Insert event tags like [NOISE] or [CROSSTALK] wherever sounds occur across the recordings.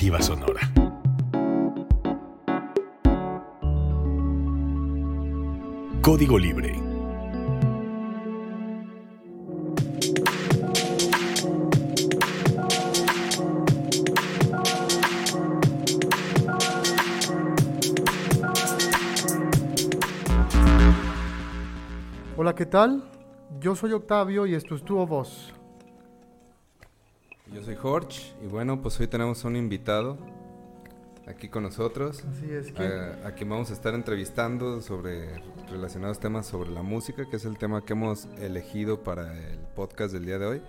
Sonora. Código Libre. Hola, ¿qué tal? Yo soy Octavio y esto es Tu Voz. Jorge y bueno, pues hoy tenemos un invitado aquí con nosotros. Así es que... A, a quien vamos a estar entrevistando sobre relacionados temas sobre la música, que es el tema que hemos elegido para el podcast del día de hoy.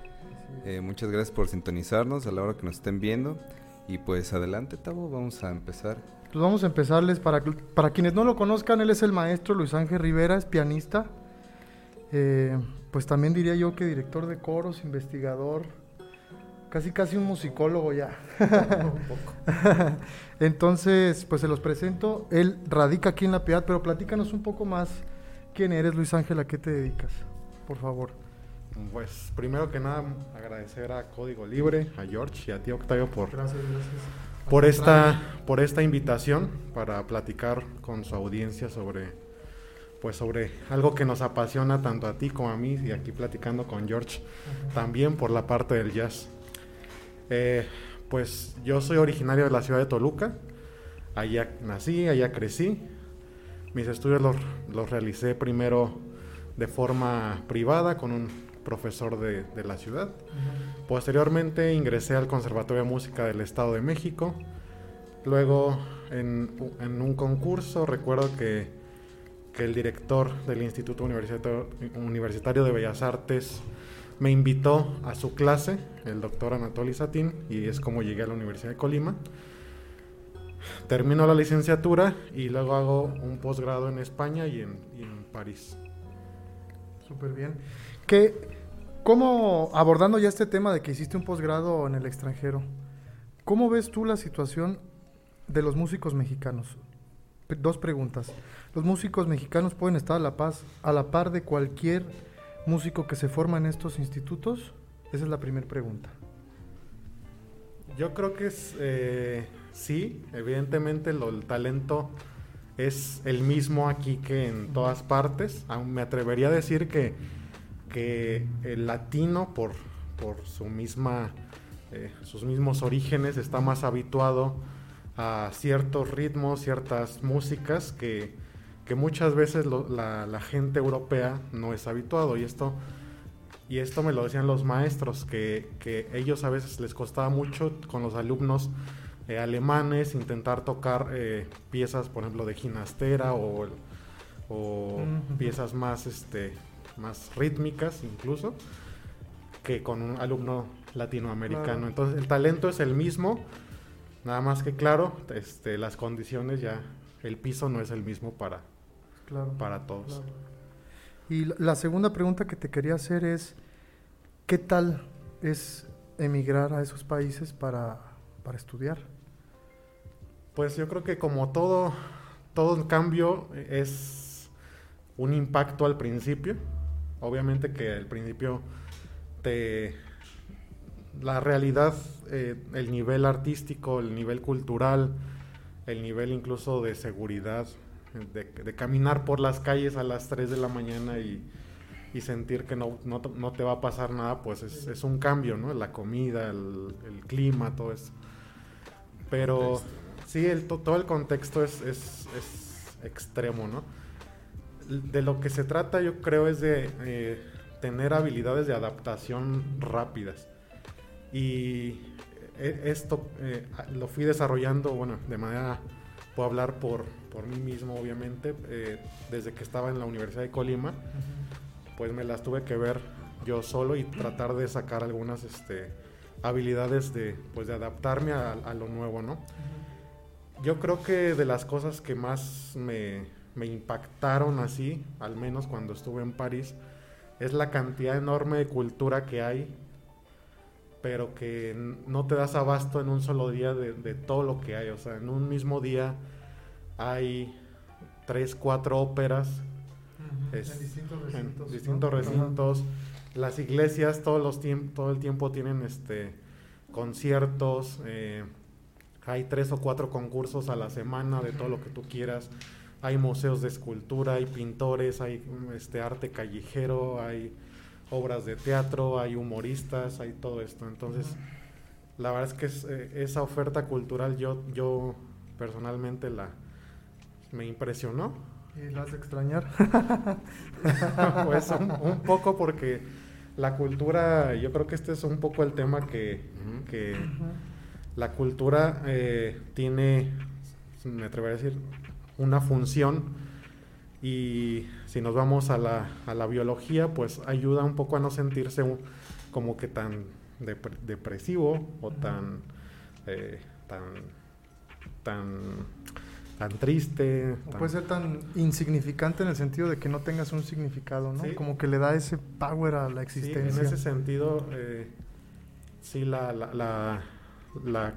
Eh, muchas gracias por sintonizarnos a la hora que nos estén viendo. Y pues adelante, Tavo, vamos a empezar. Pues vamos a empezarles, para, para quienes no lo conozcan, él es el maestro Luis Ángel Rivera, es pianista. Eh, pues también diría yo que director de coros, investigador, casi casi un musicólogo ya. un poco. [LAUGHS] Entonces, pues se los presento. Él radica aquí en La Piedad, pero platícanos un poco más. ¿Quién eres, Luis Ángel? ¿A qué te dedicas? Por favor. Pues primero que nada agradecer a Código Libre, a George y a ti Octavio por, gracias, gracias. por, esta, por esta invitación para platicar con su audiencia sobre, pues sobre algo que nos apasiona tanto a ti como a mí y aquí platicando con George también por la parte del jazz. Eh, pues yo soy originario de la ciudad de Toluca, allá nací, allá crecí. Mis estudios los, los realicé primero de forma privada con un profesor de, de la ciudad. Uh -huh. Posteriormente ingresé al Conservatorio de Música del Estado de México. Luego en, en un concurso recuerdo que, que, el director del Instituto Universitario, Universitario de Bellas Artes me invitó a su clase, el doctor Anatoly Satín, y es como llegué a la Universidad de Colima. Termino la licenciatura y luego hago un posgrado en España y en, y en París. Súper bien. ¿Qué, ¿Cómo, abordando ya este tema de que hiciste un posgrado en el extranjero, cómo ves tú la situación de los músicos mexicanos? Dos preguntas. ¿Los músicos mexicanos pueden estar a la, paz, a la par de cualquier músico que se forma en estos institutos? Esa es la primera pregunta. Yo creo que es, eh, sí, evidentemente lo, el talento es el mismo aquí que en todas partes. Me atrevería a decir que, que el latino, por, por su misma, eh, sus mismos orígenes, está más habituado a ciertos ritmos, ciertas músicas que, que muchas veces la, la, gente europea no es habituado. Y esto, y esto me lo decían los maestros, que, que ellos a veces les costaba mucho con los alumnos eh, alemanes intentar tocar eh, piezas, por ejemplo, de ginastera o, o uh -huh. piezas más, este, más rítmicas incluso, que con un alumno latinoamericano. Claro. Entonces el talento es el mismo, nada más que claro, este, las condiciones ya, el piso no es el mismo para, claro, para todos. Claro. Y la segunda pregunta que te quería hacer es, ¿qué tal es emigrar a esos países para, para estudiar? Pues yo creo que como todo, todo cambio es un impacto al principio. Obviamente que al principio te la realidad, eh, el nivel artístico, el nivel cultural, el nivel incluso de seguridad, de, de, caminar por las calles a las 3 de la mañana y, y sentir que no, no, no, te va a pasar nada, pues es, es un cambio, ¿no? La comida, el, el clima, todo eso. Pero sí, el, todo el contexto es, es, es, extremo, ¿no? De lo que se trata yo creo es de eh, tener habilidades de adaptación rápidas. Y esto eh, lo fui desarrollando, bueno, de manera, puedo hablar por, por mí mismo, obviamente, eh, desde que estaba en la Universidad de Colima, uh -huh. Pues me las tuve que ver yo solo y tratar de sacar algunas este, habilidades de, pues, de adaptarme a, a lo nuevo, ¿no? Yo creo que de las cosas que más me, me impactaron así, al menos cuando estuve en París, es la cantidad enorme de cultura que hay pero que no te das abasto en un solo día de, de, todo lo que hay. O sea, en un mismo día hay tres, cuatro óperas. -huh. es, en distintos recintos. En distintos ¿no? recintos. Uh -huh. Las iglesias todos los todo el tiempo tienen este conciertos. Eh, hay tres o cuatro concursos a la semana de todo lo que tú quieras. Hay museos de escultura, hay pintores, hay este arte callejero, hay obras de teatro, hay humoristas, hay todo esto. Entonces, la verdad es que eh, esa oferta cultural yo, yo personalmente la me impresionó. ¿Y la has de extrañar? [LAUGHS] pues un, poco porque la cultura, yo creo que este es un poco el tema que, que la cultura eh, tiene, me atrevería a decir, una función. Y si nos vamos a la, a la biología, pues ayuda un poco a no sentirse como que tan depresivo o tan, eh, tan, tan, tan triste. puede ser tan insignificante en el sentido de que no tengas un significado, ¿no? Como que le da ese power a la existencia. Sí, en ese sentido, eh, sí, la, la, la,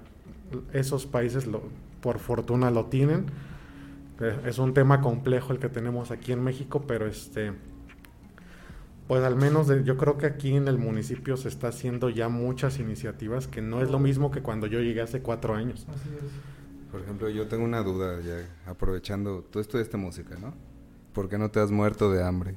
esos países lo, por fortuna lo tienen. Eh, es un tema complejo el que tenemos aquí en México, pero este pues al menos yo creo que aquí en el municipio se está haciendo ya muchas iniciativas que no es lo mismo que cuando yo llegué hace cuatro años. Así es. Por ejemplo, yo tengo una duda ya aprovechando, tú estudiaste música, ¿no? ¿Por qué no te has muerto de hambre?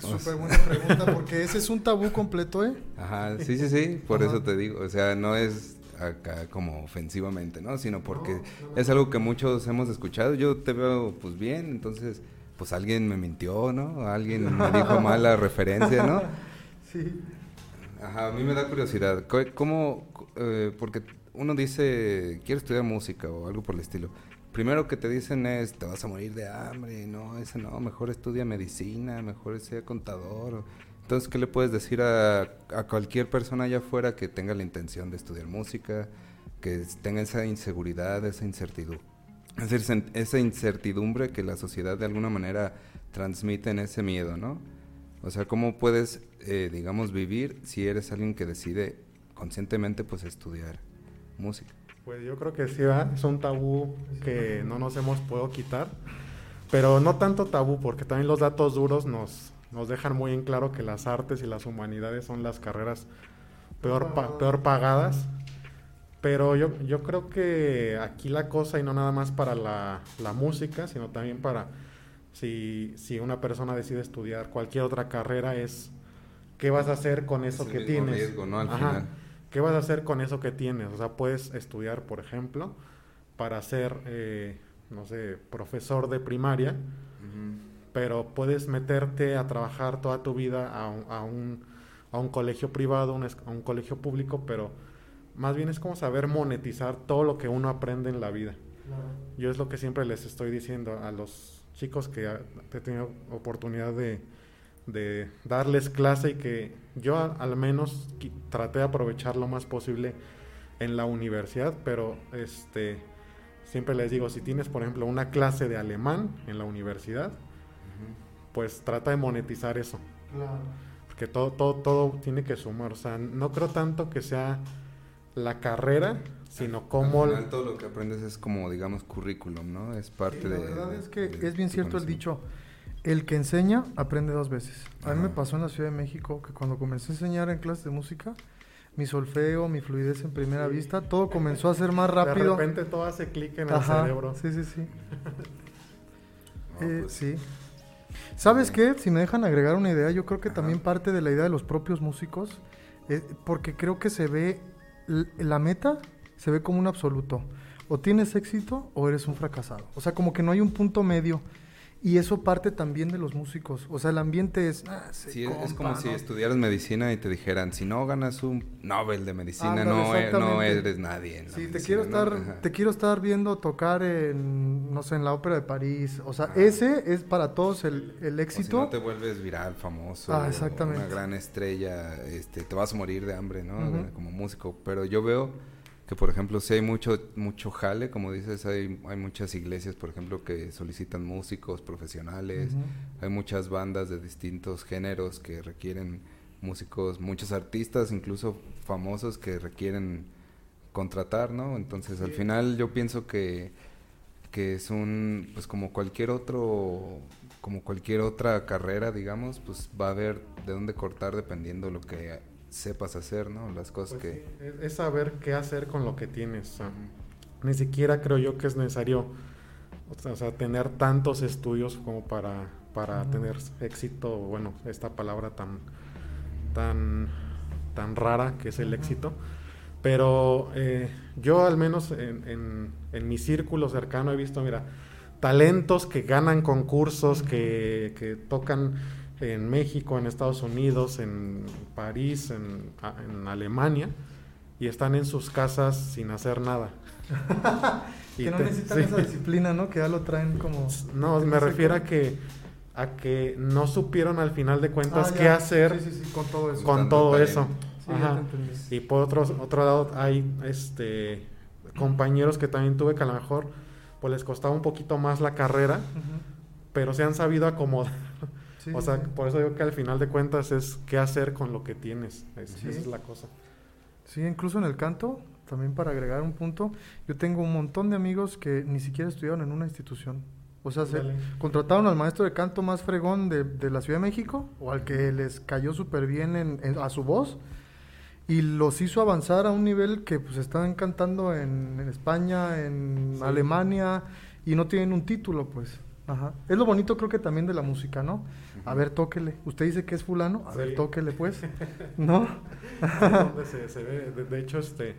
Súper buena pregunta, porque ese es un tabú completo, ¿eh? Ajá, sí, sí, sí, por eso te digo, o sea, no es acá como ofensivamente, ¿no? Sino porque es algo que muchos hemos escuchado, yo te veo pues bien, entonces pues alguien me mintió, ¿no? Alguien me dijo [LAUGHS] mal la referencia, ¿no? Sí. Ajá, a mí me da curiosidad. ¿Cómo, eh, porque uno dice, quiero estudiar música o algo por el estilo. Primero que te dicen es, te vas a morir de hambre, no, ese no, mejor estudia medicina, mejor sea contador. Entonces, ¿qué le puedes decir a, cualquier persona allá afuera que tenga la intención de estudiar música, que tenga esa inseguridad, esa incertidumbre? Esa incertidumbre que la sociedad de alguna manera transmite en ese miedo, ¿no? O sea, ¿cómo puedes, eh, digamos, vivir si eres alguien que decide conscientemente, pues, estudiar música? Pues yo creo que sí, es un tabú que no nos hemos podido quitar, pero no tanto tabú, porque también los datos duros nos, nos dejan muy en claro que las artes y las humanidades son las carreras peor, peor pagadas pero yo, yo creo que aquí la cosa, y no nada más para la, música, sino también para si, si, una persona decide estudiar cualquier otra carrera, es qué vas a hacer con eso que tienes. Riesgo, ¿no? Al final. ¿Qué vas a hacer con eso que tienes? O sea, puedes estudiar, por ejemplo, para ser, eh, no sé, profesor de primaria, pero puedes meterte a trabajar toda tu vida a un, a un, a un colegio privado, a un colegio público, pero más bien es como saber monetizar todo lo que uno aprende en la vida. Yo es lo que siempre les estoy diciendo a los chicos que he tenido oportunidad de, darles clase y que yo al menos traté de aprovechar lo más posible en la universidad, pero este siempre les digo, si tienes por ejemplo una clase de alemán en la universidad, pues trata de monetizar eso. Porque todo, todo, todo tiene que sumar. O sea, no creo tanto que sea la carrera, sino cómo... Al todo lo que aprendes es como, digamos, currículum, ¿no? Es parte de... La verdad es que es bien cierto el dicho, el que enseña aprende dos veces. A mí me pasó en la Ciudad de México que cuando comencé a enseñar en clases de música, mi solfeo, mi fluidez en primera vista, todo comenzó a ser más rápido. De repente todo hace clic en el cerebro. Sí, sí, sí. [LAUGHS] Eh, pues sí. ¿Sabes qué? Si me dejan agregar una idea, yo creo que también parte de la idea de los propios músicos, eh, porque creo que se ve la meta se ve como un absoluto. O tienes éxito o eres un fracasado. O sea, como que no hay un punto medio. Y eso parte también de los músicos. O sea, el ambiente es... Ah, es como si estudiaras medicina y te dijeran, si no ganas un Nobel de medicina, no, e-, no, eres nadie. Sí, te quiero, estar, te quiero estar viendo tocar en, no sé, en la ópera de París. O sea, ese es para todos el, el éxito. O si no te vuelves viral, famoso. Ah, exactamente. Una gran estrella, este, te vas a morir de hambre, ¿no? Como músico. Pero yo veo que por ejemplo si hay mucho mucho jale como dices hay, hay muchas iglesias por ejemplo que solicitan músicos profesionales hay muchas bandas de distintos géneros que requieren músicos muchos artistas incluso famosos que requieren contratar no entonces al final yo pienso que que es un pues como cualquier otro como cualquier otra carrera digamos pues va a haber de dónde cortar dependiendo lo que sepas hacer, ¿no? Las cosas Pues que... sí, es, es saber qué hacer con lo que tienes. o sea, ni siquiera creo yo que es necesario o sea, tener tantos estudios como para, para tener éxito, bueno, esta palabra tan, tan, tan rara que es el éxito. Pero eh, yo al menos en, en- en mi círculo cercano he visto, mira, talentos que ganan concursos, que, que tocan en México, en Estados Unidos, en París, en, a- en Alemania, y están en sus casas sin hacer nada. [LAUGHS] Y que no te- necesitan sí. esa disciplina, ¿no? Que ya lo traen como... No, me refiero a que, a que no supieron al final de cuentas Ah, qué hacer Sí, sí, sí, con todo eso. con todo eso. Sí, ya Ajá. te entendí. Y por otro, otro lado hay este compañeros que también tuve que a lo mejor pues les costaba un poquito más la carrera, pero se han sabido acomodar. Sí, o sea, sí. por eso digo que al final de cuentas es qué hacer con lo que tienes. Es- Sí. Esa es la cosa. Sí, incluso en el canto, también para agregar un punto, yo tengo un montón de amigos que ni siquiera estudiaron en una institución. O sea, se contrataron al maestro de canto más fregón de, de la Ciudad de México, o al que les cayó súper bien en- en- a su voz, y los hizo avanzar a un nivel que pues están cantando en, en España, en. Alemania, y no tienen un título, pues. Ajá. Es lo bonito creo que también de la música, ¿no? A ver, tóquele. Usted dice que es fulano, a ver, tóquele, pues. [LAUGHS] ¿No? Es donde se, se ve. De, de hecho, este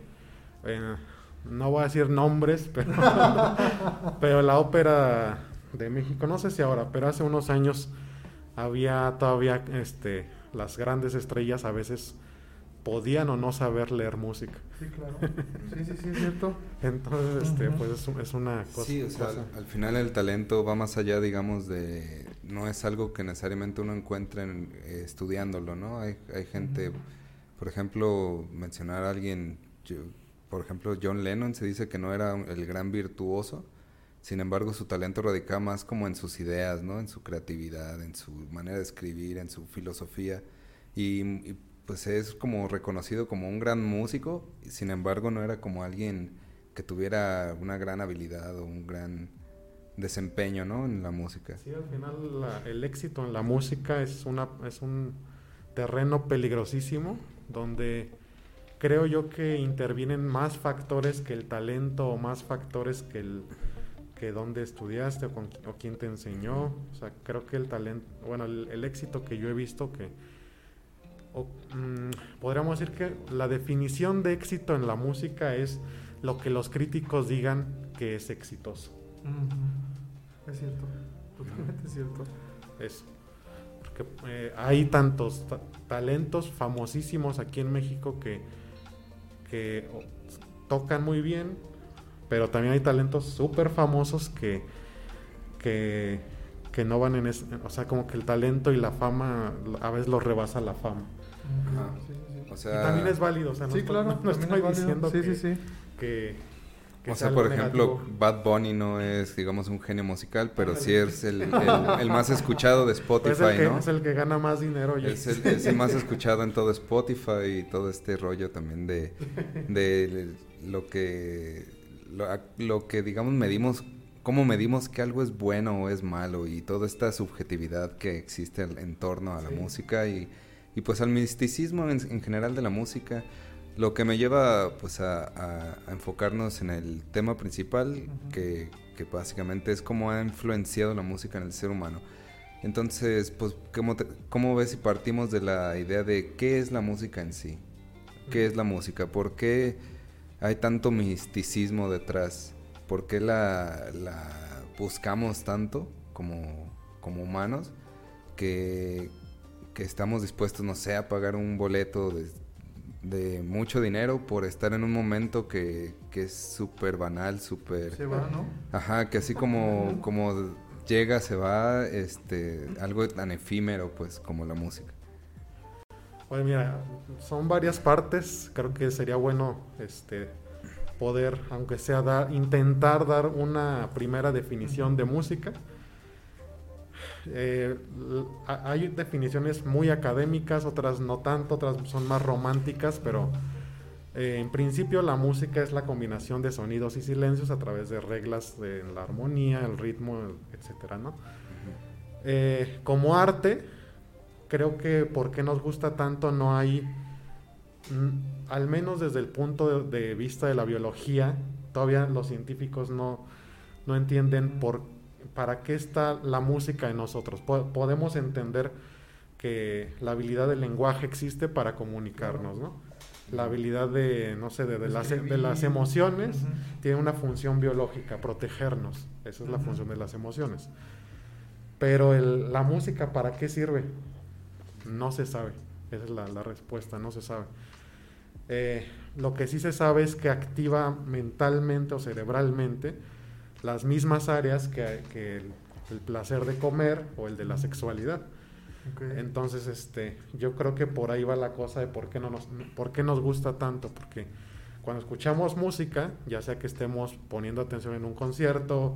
eh, no voy a decir nombres, [LAUGHS] pero, pero la ópera de México, no sé si ahora, pero hace unos años había todavía este las grandes estrellas a veces podían o no saber leer música. Sí, claro. Sí, sí, sí, es cierto. Entonces, este, pues es, un- es una cosa. Sí, o sea, cosa- al, al final el talento va más allá, digamos, de... No es algo que necesariamente uno encuentre en- eh, estudiándolo, ¿no? Hay, hay gente, por ejemplo, mencionar a alguien, yo- por ejemplo, John Lennon se dice que no era el gran virtuoso, sin embargo su talento radicaba más como en sus ideas, ¿no? En su creatividad, en su manera de escribir, en su filosofía. Y, y, pues es como reconocido como un gran músico, sin embargo no era como alguien que tuviera una gran habilidad o un gran desempeño, ¿no? En la música. Sí, al final el éxito en la música es, una, es un terreno peligrosísimo donde creo yo que intervienen más factores que el talento o más factores que el que dónde estudiaste o, quién te enseñó. O sea, creo que el talento, bueno, el éxito que yo he visto que o, mm, podríamos decir que la definición de éxito en la música es lo que los críticos digan que es exitoso. Es cierto. Totalmente cierto. Eso. Porque eh, hay tantos ta- talentos famosísimos aquí en México que, tocan muy bien, pero también hay talentos súper famosos que, que, que no van en ese... O sea, como que el talento y la fama a veces los rebasa la fama. Ajá. Sí, sí, sí. O Y sea, también es válido, o sea, no Sí, estoy, claro. no- estoy es diciendo sí, que, sí, sí. que, que o sea por ejemplo, negativo. Bad Bunny no es, digamos, un genio musical, pero sí es el, el- el más escuchado de Pues Spotify, es, el que, ¿no? es el que gana más dinero. y- Es el, es el más escuchado en todo Spotify y todo este rollo también de, de lo que lo, lo que digamos medimos cómo medimos que algo es bueno o es malo y toda esta subjetividad que existe en, en torno a la Sí. música y, y pues al misticismo en, en general de la música lo que me lleva pues a, a- a enfocarnos en el tema principal Ujú. que, que básicamente es cómo ha influenciado la música en el ser humano entonces, pues, ¿cómo, te- ¿cómo ves si partimos de la idea de qué es la música en sí? ¿Qué es la música? ¿Por qué hay tanto misticismo detrás? ¿Por qué la, la buscamos tanto como, como humanos que, que estamos dispuestos, no sé, a pagar un boleto de, de mucho dinero por estar en un momento que, que es súper banal, súper... Se va, ¿no? Ajá, que así como, como llega, se va, este, algo tan efímero, pues, como la música. Oye, mira, son varias partes. Creo que sería bueno este poder, aunque sea dar, intentar dar una primera definición de música. Eh, hay definiciones muy académicas, otras no tanto, otras son más románticas, pero eh, en principio la música es la combinación de sonidos y silencios a través de reglas de la armonía, el ritmo, etcétera, ¿no? Eh, como arte, creo que por qué nos gusta tanto no hay al menos desde el punto de, de vista de la biología, todavía los científicos no, no entienden por, para qué está la música en nosotros. Po- podemos entender que la habilidad del lenguaje existe para comunicarnos, ¿no? La habilidad de, no sé, de, de las, de las Escribir. emociones tiene una función biológica, protegernos. Esa es la función de las emociones. Pero el- la música, ¿para qué sirve? No se sabe. Esa es la, la respuesta, no se sabe. Eh, lo que sí se sabe es que activa mentalmente o cerebralmente las mismas áreas que, que el, el placer de comer o el de la sexualidad. Entonces, este, yo creo que por ahí va la cosa de por qué no nos, por qué nos gusta tanto, porque cuando escuchamos música, ya sea que estemos poniendo atención en un concierto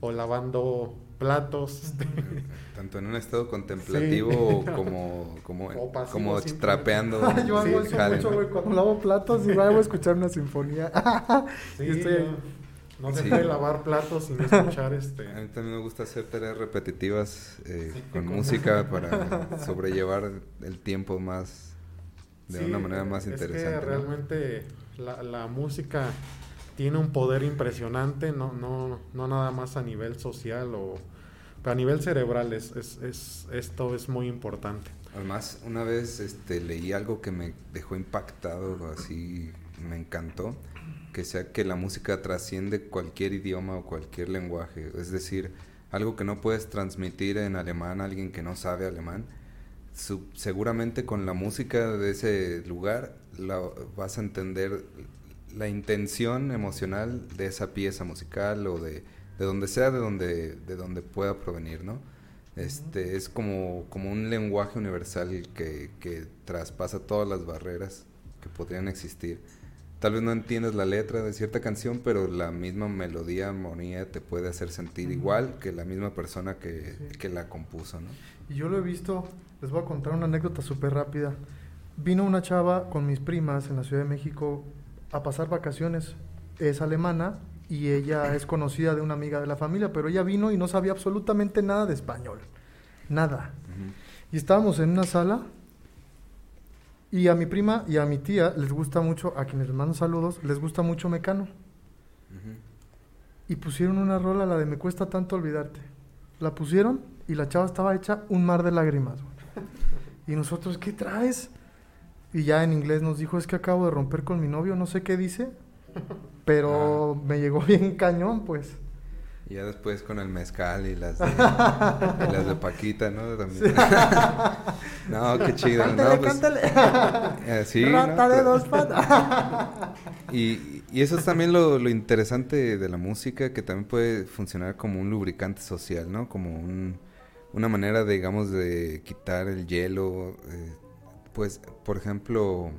o lavando platos, este, [LAUGHS] Tanto en un estado contemplativo Sí. [LAUGHS] como, como, O pasivo, como trapeando. [LAUGHS] Yo hago Sí, eso mucho, güey. Cuando lavo platos, igual voy a escuchar una sinfonía. sí, Y estoy. No, no se Sí. puede lavar platos sin [LAUGHS] escuchar A este. mí también me gusta hacer tareas repetitivas eh, Sí. con música [LAUGHS] para sobrellevar el tiempo más de Sí, una manera más es interesante. que ¿no? realmente la, la música tiene un poder impresionante, no, no, no nada más a nivel social o pero a nivel cerebral es, es, es- esto es muy importante. Además, una vez este, leí algo que me dejó impactado, así me encantó, que sea que la música trasciende cualquier idioma o cualquier lenguaje. Es decir, algo que no puedes transmitir en alemán a alguien que no sabe alemán. su- seguramente con la música de ese lugar la, vas a entender la intención emocional de esa pieza musical o de, de donde sea, de donde, de donde pueda provenir, ¿no? Este, es como, como un lenguaje universal que, que traspasa todas las barreras que podrían existir. Tal vez no entiendes la letra de cierta canción, pero la misma melodía, armonía te puede hacer sentir igual que la misma persona que, Sí. que la compuso, ¿no? Y yo lo he visto, les voy a contar una anécdota súper rápida. Vino una chava con mis primas en la Ciudad de México a pasar vacaciones. Es alemana y ella [CLEARS THROAT] es conocida de una amiga de la familia, pero ella vino y no sabía absolutamente nada de español. Nada. Y estábamos en una sala y a mi prima y a mi tía les gusta mucho, a quienes les mando saludos, les gusta mucho Mecano. Y pusieron una rola, la de Me cuesta tanto olvidarte. La pusieron y la chava estaba hecha un mar de lágrimas. Y nosotros, ¿qué traes? Y ya en inglés nos dijo, es que acabo de romper con mi novio, no sé qué dice, pero me llegó bien cañón, pues. Y ya después con el mezcal y las de, [LAUGHS] y las de Paquita, ¿no? También. [LAUGHS] no, qué chido. Cántale, no, pues, cántale. eh, sí, ¿no? Rata de Pero- dos patas. [LAUGHS] Y, y eso es también lo, lo interesante de la música, que también puede funcionar como un lubricante social, ¿no? Como un- una manera, digamos, de quitar el hielo. eh, pues, por ejemplo,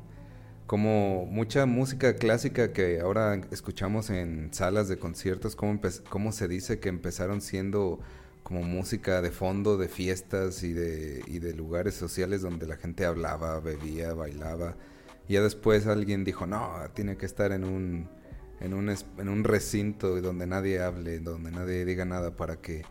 como mucha música clásica que ahora escuchamos en salas de conciertos, empe- cómo se dice que empezaron siendo como música de fondo de fiestas y de, y de lugares sociales donde la gente hablaba, bebía, bailaba. Y ya después alguien dijo, no, tiene que estar en un, en un, en un recinto donde nadie hable, donde nadie diga nada para que,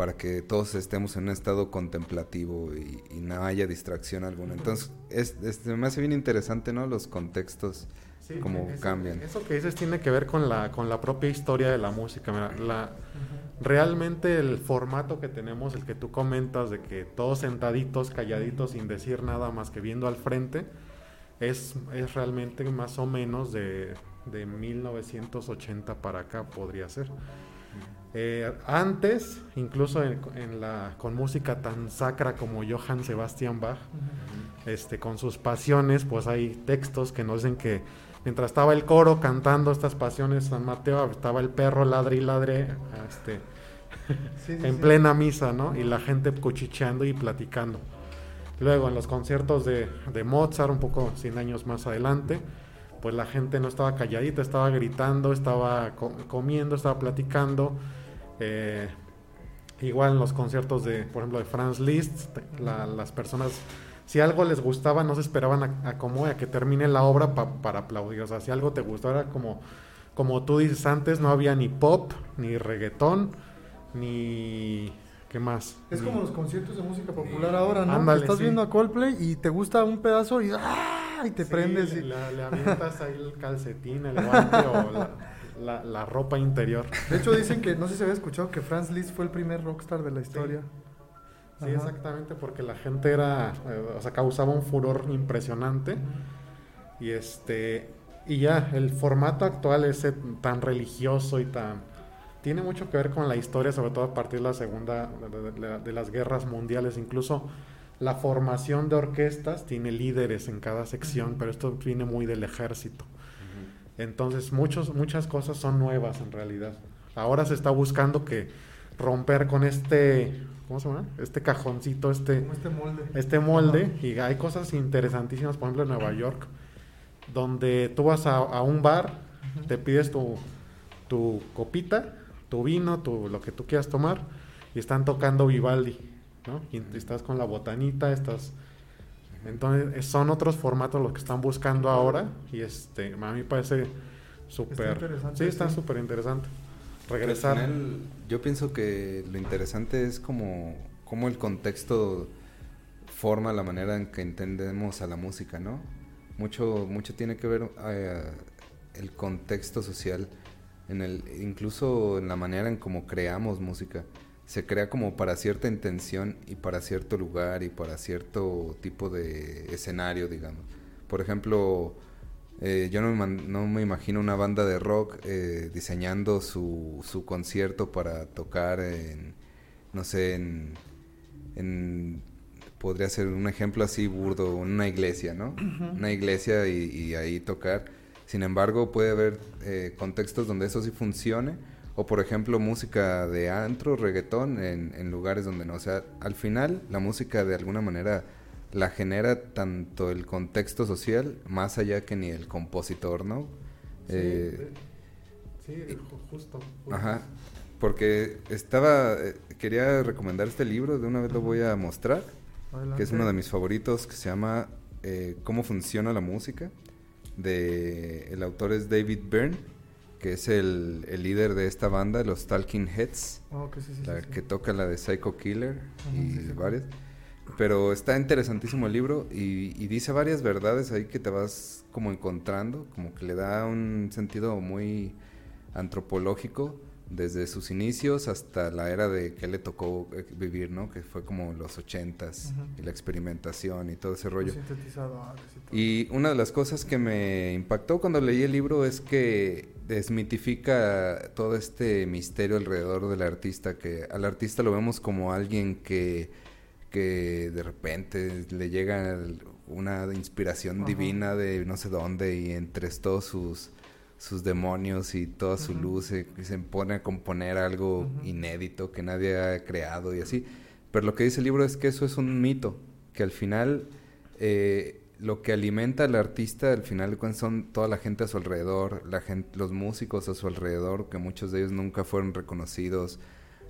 para que todos estemos en un estado contemplativo y, y no haya distracción alguna. Entonces, es, es- me hace bien interesante, ¿no? Los contextos, Sí, cómo eso- cambian. Eso que dices tiene que ver con la, con la propia historia de la música. mira, la, realmente el formato que tenemos, el que tú comentas, de que todos sentaditos, calladitos, sin decir nada más que viendo al frente, es, es realmente más o menos de, de 1980 para acá, podría ser. Eh, antes, incluso en, en la, con música tan sacra como Johann Sebastian Bach, este, con sus pasiones, pues hay textos que nos dicen que mientras estaba el coro cantando estas pasiones San Mateo, estaba el perro ladre y ladre este, Sí, sí, en sí. plena misa, ¿no? Y la gente cuchicheando y platicando. Luego en los conciertos de, de Mozart, un poco 100 años más adelante, pues la gente no estaba calladita, estaba gritando, estaba co- comiendo, estaba platicando. Eh, igual en los conciertos de, por ejemplo, de Franz Liszt, la- las personas, si algo les gustaba, no se esperaban a, a como a que termine la obra pa- para aplaudir. O sea, si algo te gustaba, era como, como tú dices antes, no había ni pop, ni reggaetón, ni... ¿Qué más? Es Ni- como los conciertos de música popular ahora, ¿no? Ándale, Estás sí. viendo a Coldplay y te gusta un pedazo y ¡ah! y te Sí, prendes. Y- le- le avientas ahí el calcetín, el guante o la, la- la ropa interior. De hecho, dicen que, no sé si había escuchado que Franz Liszt fue el primer rockstar de la historia. Sí, exactamente, porque la gente era, eh, o sea, causaba un furor impresionante. Y este, y ya, el formato actual ese tan religioso y tan... Tiene mucho que ver con la historia, sobre todo a partir de la segunda, de- de- de las guerras mundiales. Incluso la formación de orquestas tiene líderes en cada sección, pero esto viene muy del ejército. Entonces, muchos, muchas cosas son nuevas en realidad. Ahora se está buscando que romper con este, ¿cómo se llama? Este cajoncito, este, este molde. este molde y hay cosas interesantísimas, por ejemplo en Nueva York, donde tú vas a, a un bar, te pides tu, tu copita, tu vino, tu, lo que tú quieras tomar, y están tocando Vivaldi, ¿no? Y estás con la botanita, estás... Entonces eh, son otros formatos los que están buscando ahora y este a mí me parece súper... interesante, Sí, está sí. súper interesante. Regresar. final, yo pienso que lo interesante es como, como el contexto forma la manera en que entendemos a la música, ¿no? Mucho, mucho tiene que ver eh, el contexto social, en el, incluso en la manera en cómo creamos música. Se crea como para cierta intención y para cierto lugar y para cierto tipo de escenario, digamos. Por ejemplo, eh, yo no me, no me imagino una banda de rock eh, diseñando su, su concierto para tocar en, no sé, en, en- podría ser un ejemplo así burdo, en una iglesia, ¿no? Una iglesia y, y ahí tocar. Sin embargo, puede haber eh, contextos donde eso sí funcione. O por ejemplo, música de antro, reggaetón, en, en lugares donde no. O sea, al final la música de alguna manera la genera tanto el contexto social, más allá que ni el compositor, ¿no? Sí, Eh, sí, ju- justo, justo. Ajá. Porque estaba, eh, quería recomendar este libro, de una vez lo voy a mostrar, que es uno de mis favoritos, que se llama eh, Cómo funciona la música, de el autor es David Byrne, que es el, el líder de esta banda, los Talking Heads, Oh, que sí, sí, la sí, que toca la de Psycho Killer Ajá, y varias. Pero está interesantísimo el libro y, y dice varias verdades ahí que te vas como encontrando, como que le da un sentido muy antropológico desde sus inicios hasta la era de que le tocó eh, vivir, ¿no? Que fue como los ochentas Ujú. y la experimentación y todo ese rollo. y una de las cosas que me impactó cuando leí el libro es que desmitifica todo este misterio alrededor del artista, que al artista lo vemos como alguien que, que de repente le llega una inspiración divina de no sé dónde y entre todos sus, sus demonios y toda su luz se, se pone a componer algo inédito que nadie ha creado y así. Pero lo que dice el libro es que eso es un mito, que al final eh, lo que alimenta al artista al final son toda la gente a su alrededor, la gente, los músicos a su alrededor, que muchos de ellos nunca fueron reconocidos,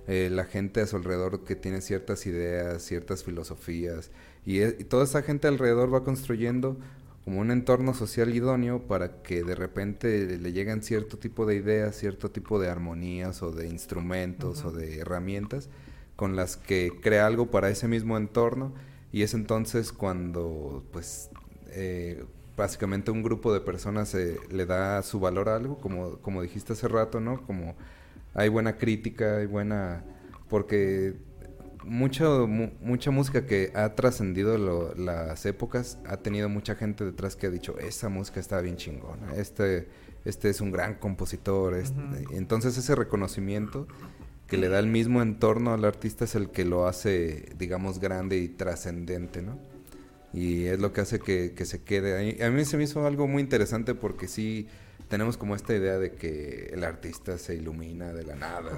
eh, la gente a su alrededor que tiene ciertas ideas, ciertas filosofías, y, e- y toda esa gente alrededor va construyendo como un entorno social idóneo para que de repente le lleguen cierto tipo de ideas, cierto tipo de armonías o de instrumentos o de herramientas con las que crea algo para ese mismo entorno. Y es entonces cuando pues eh, básicamente un grupo de personas eh, le da su valor a algo como como dijiste hace rato no como hay buena crítica hay buena porque mucho, mu- mucha música que ha trascendido las épocas ha tenido mucha gente detrás que ha dicho esa música está bien chingona este este es un gran compositor este-". Entonces ese reconocimiento que le da el mismo entorno al artista es el que lo hace digamos grande y trascendente no y es lo que hace que, que se quede ahí. A mí se me hizo algo muy interesante porque sí tenemos como esta idea de que el artista se ilumina de la nada,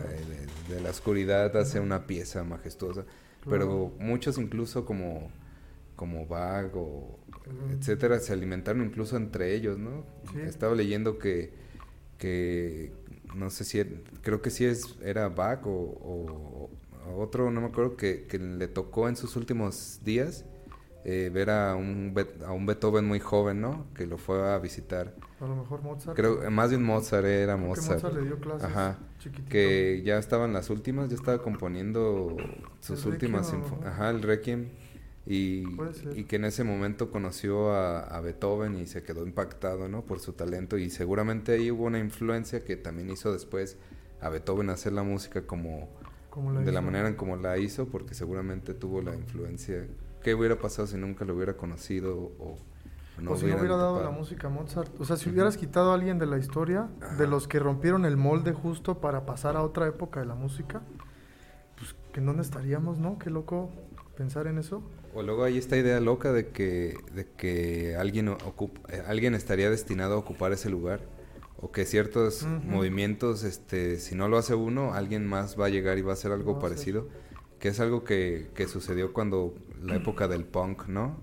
de, de la oscuridad hace una pieza majestuosa, pero muchos incluso como como Bach o etcétera se alimentaron incluso entre ellos, ¿no? Sí. Estaba leyendo que que no sé si creo que sí es era Bach o, o- o otro no me acuerdo que, que le tocó en sus últimos días eh, ver a un a un Beethoven muy joven, ¿no? Que lo fue a visitar. A lo mejor Mozart. Creo eh, más bien Mozart era Creo que Mozart. Mozart le dio clases Ajá. chiquitito. Que ya estaban las últimas, ya estaba componiendo sus El últimas. Ajá, el Requiem. Y, que en ese momento conoció a, a Beethoven y se quedó impactado, ¿no? Por su talento y seguramente ahí hubo una influencia que también hizo después a Beethoven hacer la música como Como la de la manera en como la hizo, porque seguramente tuvo la influencia. ¿Qué hubiera pasado si nunca lo hubiera conocido o no o si no hubiera dado la música a Mozart. O sea, si hubieras quitado a alguien de la historia, Ajá. de los que rompieron el molde justo para pasar a otra época de la música, pues que en dónde estaríamos, ¿no? Qué loco pensar en eso. O luego hay esta idea loca de que, de que alguien, eh, alguien estaría destinado a ocupar ese lugar. O que ciertos movimientos, este, si no lo hace uno, alguien más va a llegar y va a hacer algo parecido. Que es algo que, que sucedió cuando la [CLEARS THROAT] época del punk, ¿no?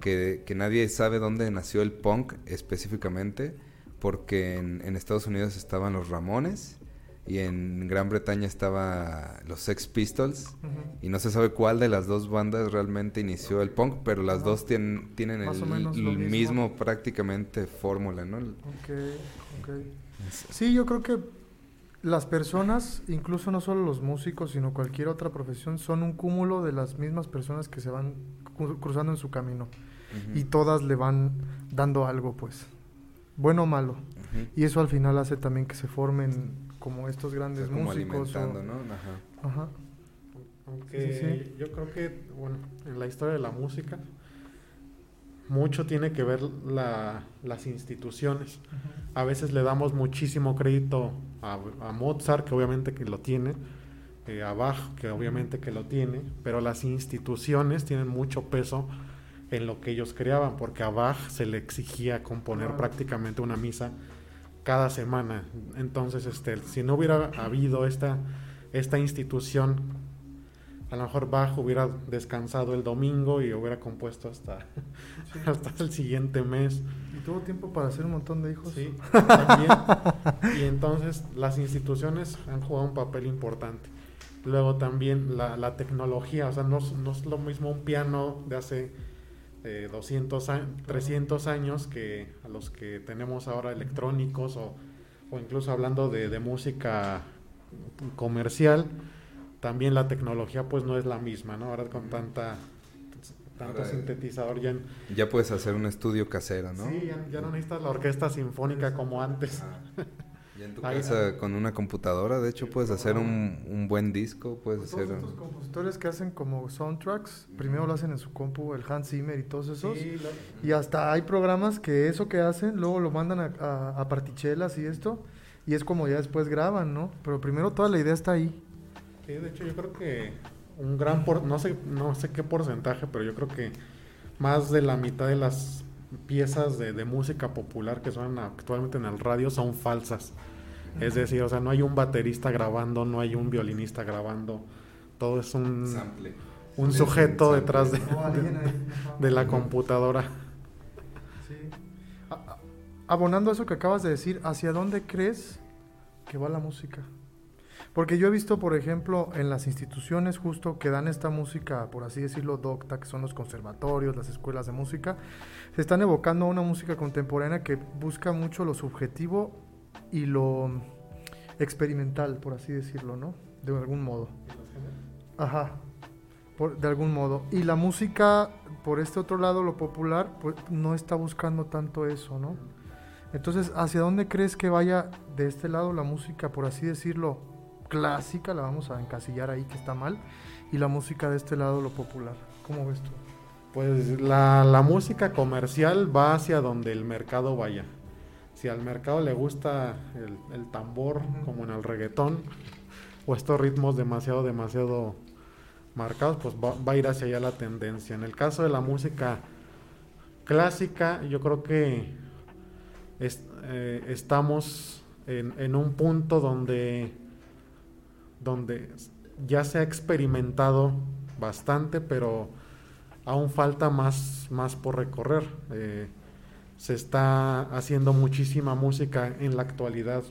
Que, que nadie sabe dónde nació el punk específicamente, porque en, en Estados Unidos estaban los Ramones y en Gran Bretaña estaba los Sex Pistols y no se sabe cuál de las dos bandas realmente inició el punk, pero las dos tienen, tienen Más o el, mismo. mismo prácticamente fórmula, ¿no? Ok, ok. Sí, yo creo que las personas, incluso no solo los músicos, sino cualquier otra profesión, son un cúmulo de las mismas personas que se van cru- cruzando en su camino. Y todas le van dando algo, pues, bueno o malo. Y eso al final hace también que se formen como estos O sea, grandes como músicos. o- ¿no? Ajá. Ajá. Aunque Sí, sí, yo creo que, bueno, en la historia de la música, mucho tiene que ver la- las instituciones. A veces le damos muchísimo crédito a, a Mozart, que obviamente que lo tiene, eh, a Bach, que obviamente que lo tiene, pero las instituciones tienen mucho peso en lo que ellos creaban, porque a Bach se le exigía componer prácticamente una misa cada semana. Entonces, este, si no hubiera habido esta, esta institución, a lo mejor Bach hubiera descansado el domingo y hubiera compuesto hasta, [LAUGHS] hasta el siguiente mes. Y tuvo tiempo para hacer un montón de hijos. Sí, [LAUGHS] también. Y entonces las instituciones han jugado un papel importante. Luego también la, la tecnología, o sea, no, no es lo mismo un piano de hace eh, 200 años, 300 años que a los que tenemos ahora electrónicos o, o incluso hablando de, de música comercial, también la tecnología pues no es la misma, ¿no? Ahora con tanta tanto Ahora, sintetizador ya, Ya puedes hacer un estudio casero, ¿no? sí, ya, ya no necesitas la orquesta sinfónica como antes. [LAUGHS] Ya en tu Ahí- casa con una computadora, de hecho, puedes hacer un, un buen disco, puedes Pues hacer... todos estos compositores que hacen como soundtracks, primero lo hacen en su compu, el Hans Zimmer y todos esos. Sí, lo- Y hasta hay programas que eso que hacen, luego lo mandan a, a, a partichelas y esto, y es como ya después graban, ¿no? Pero primero toda la idea está ahí. Sí, de hecho yo creo que un gran por, no sé, no sé qué porcentaje, pero yo creo que más de la mitad de las piezas de, de música popular que suenan actualmente en el radio son falsas. Es decir, o sea, no hay un baterista grabando, no hay un violinista grabando, todo es un, Sample. un Sí, sujeto sample. detrás de, de la computadora. Sí. Abonando a eso que acabas de decir, ¿hacia dónde crees que va la música? Porque yo he visto, por ejemplo, en las instituciones justo que dan esta música, por así decirlo, docta, que son los conservatorios, las escuelas de música, se están evocando a una música contemporánea que busca mucho lo subjetivo y lo experimental, por así decirlo, ¿no? De algún modo. Ajá, por- de algún modo. Y la música, por este otro lado, lo popular, pues no está buscando tanto eso, ¿no? Entonces, ¿hacia dónde crees que vaya de este lado la música, por así decirlo, clásica, la vamos a encasillar ahí que está mal, y la música de este lado, lo popular? ¿Cómo ves tú? Pues la, la música comercial va hacia donde el mercado vaya. Si al mercado le gusta el, el tambor, como en el reggaetón, o estos ritmos demasiado, demasiado marcados, pues va, va a ir hacia allá la tendencia. En el caso de la música clásica, yo creo que es- eh, estamos en, en un punto donde, donde ya se ha experimentado bastante, pero aún falta más, más por recorrer. Eh, se está haciendo muchísima música en la actualidad,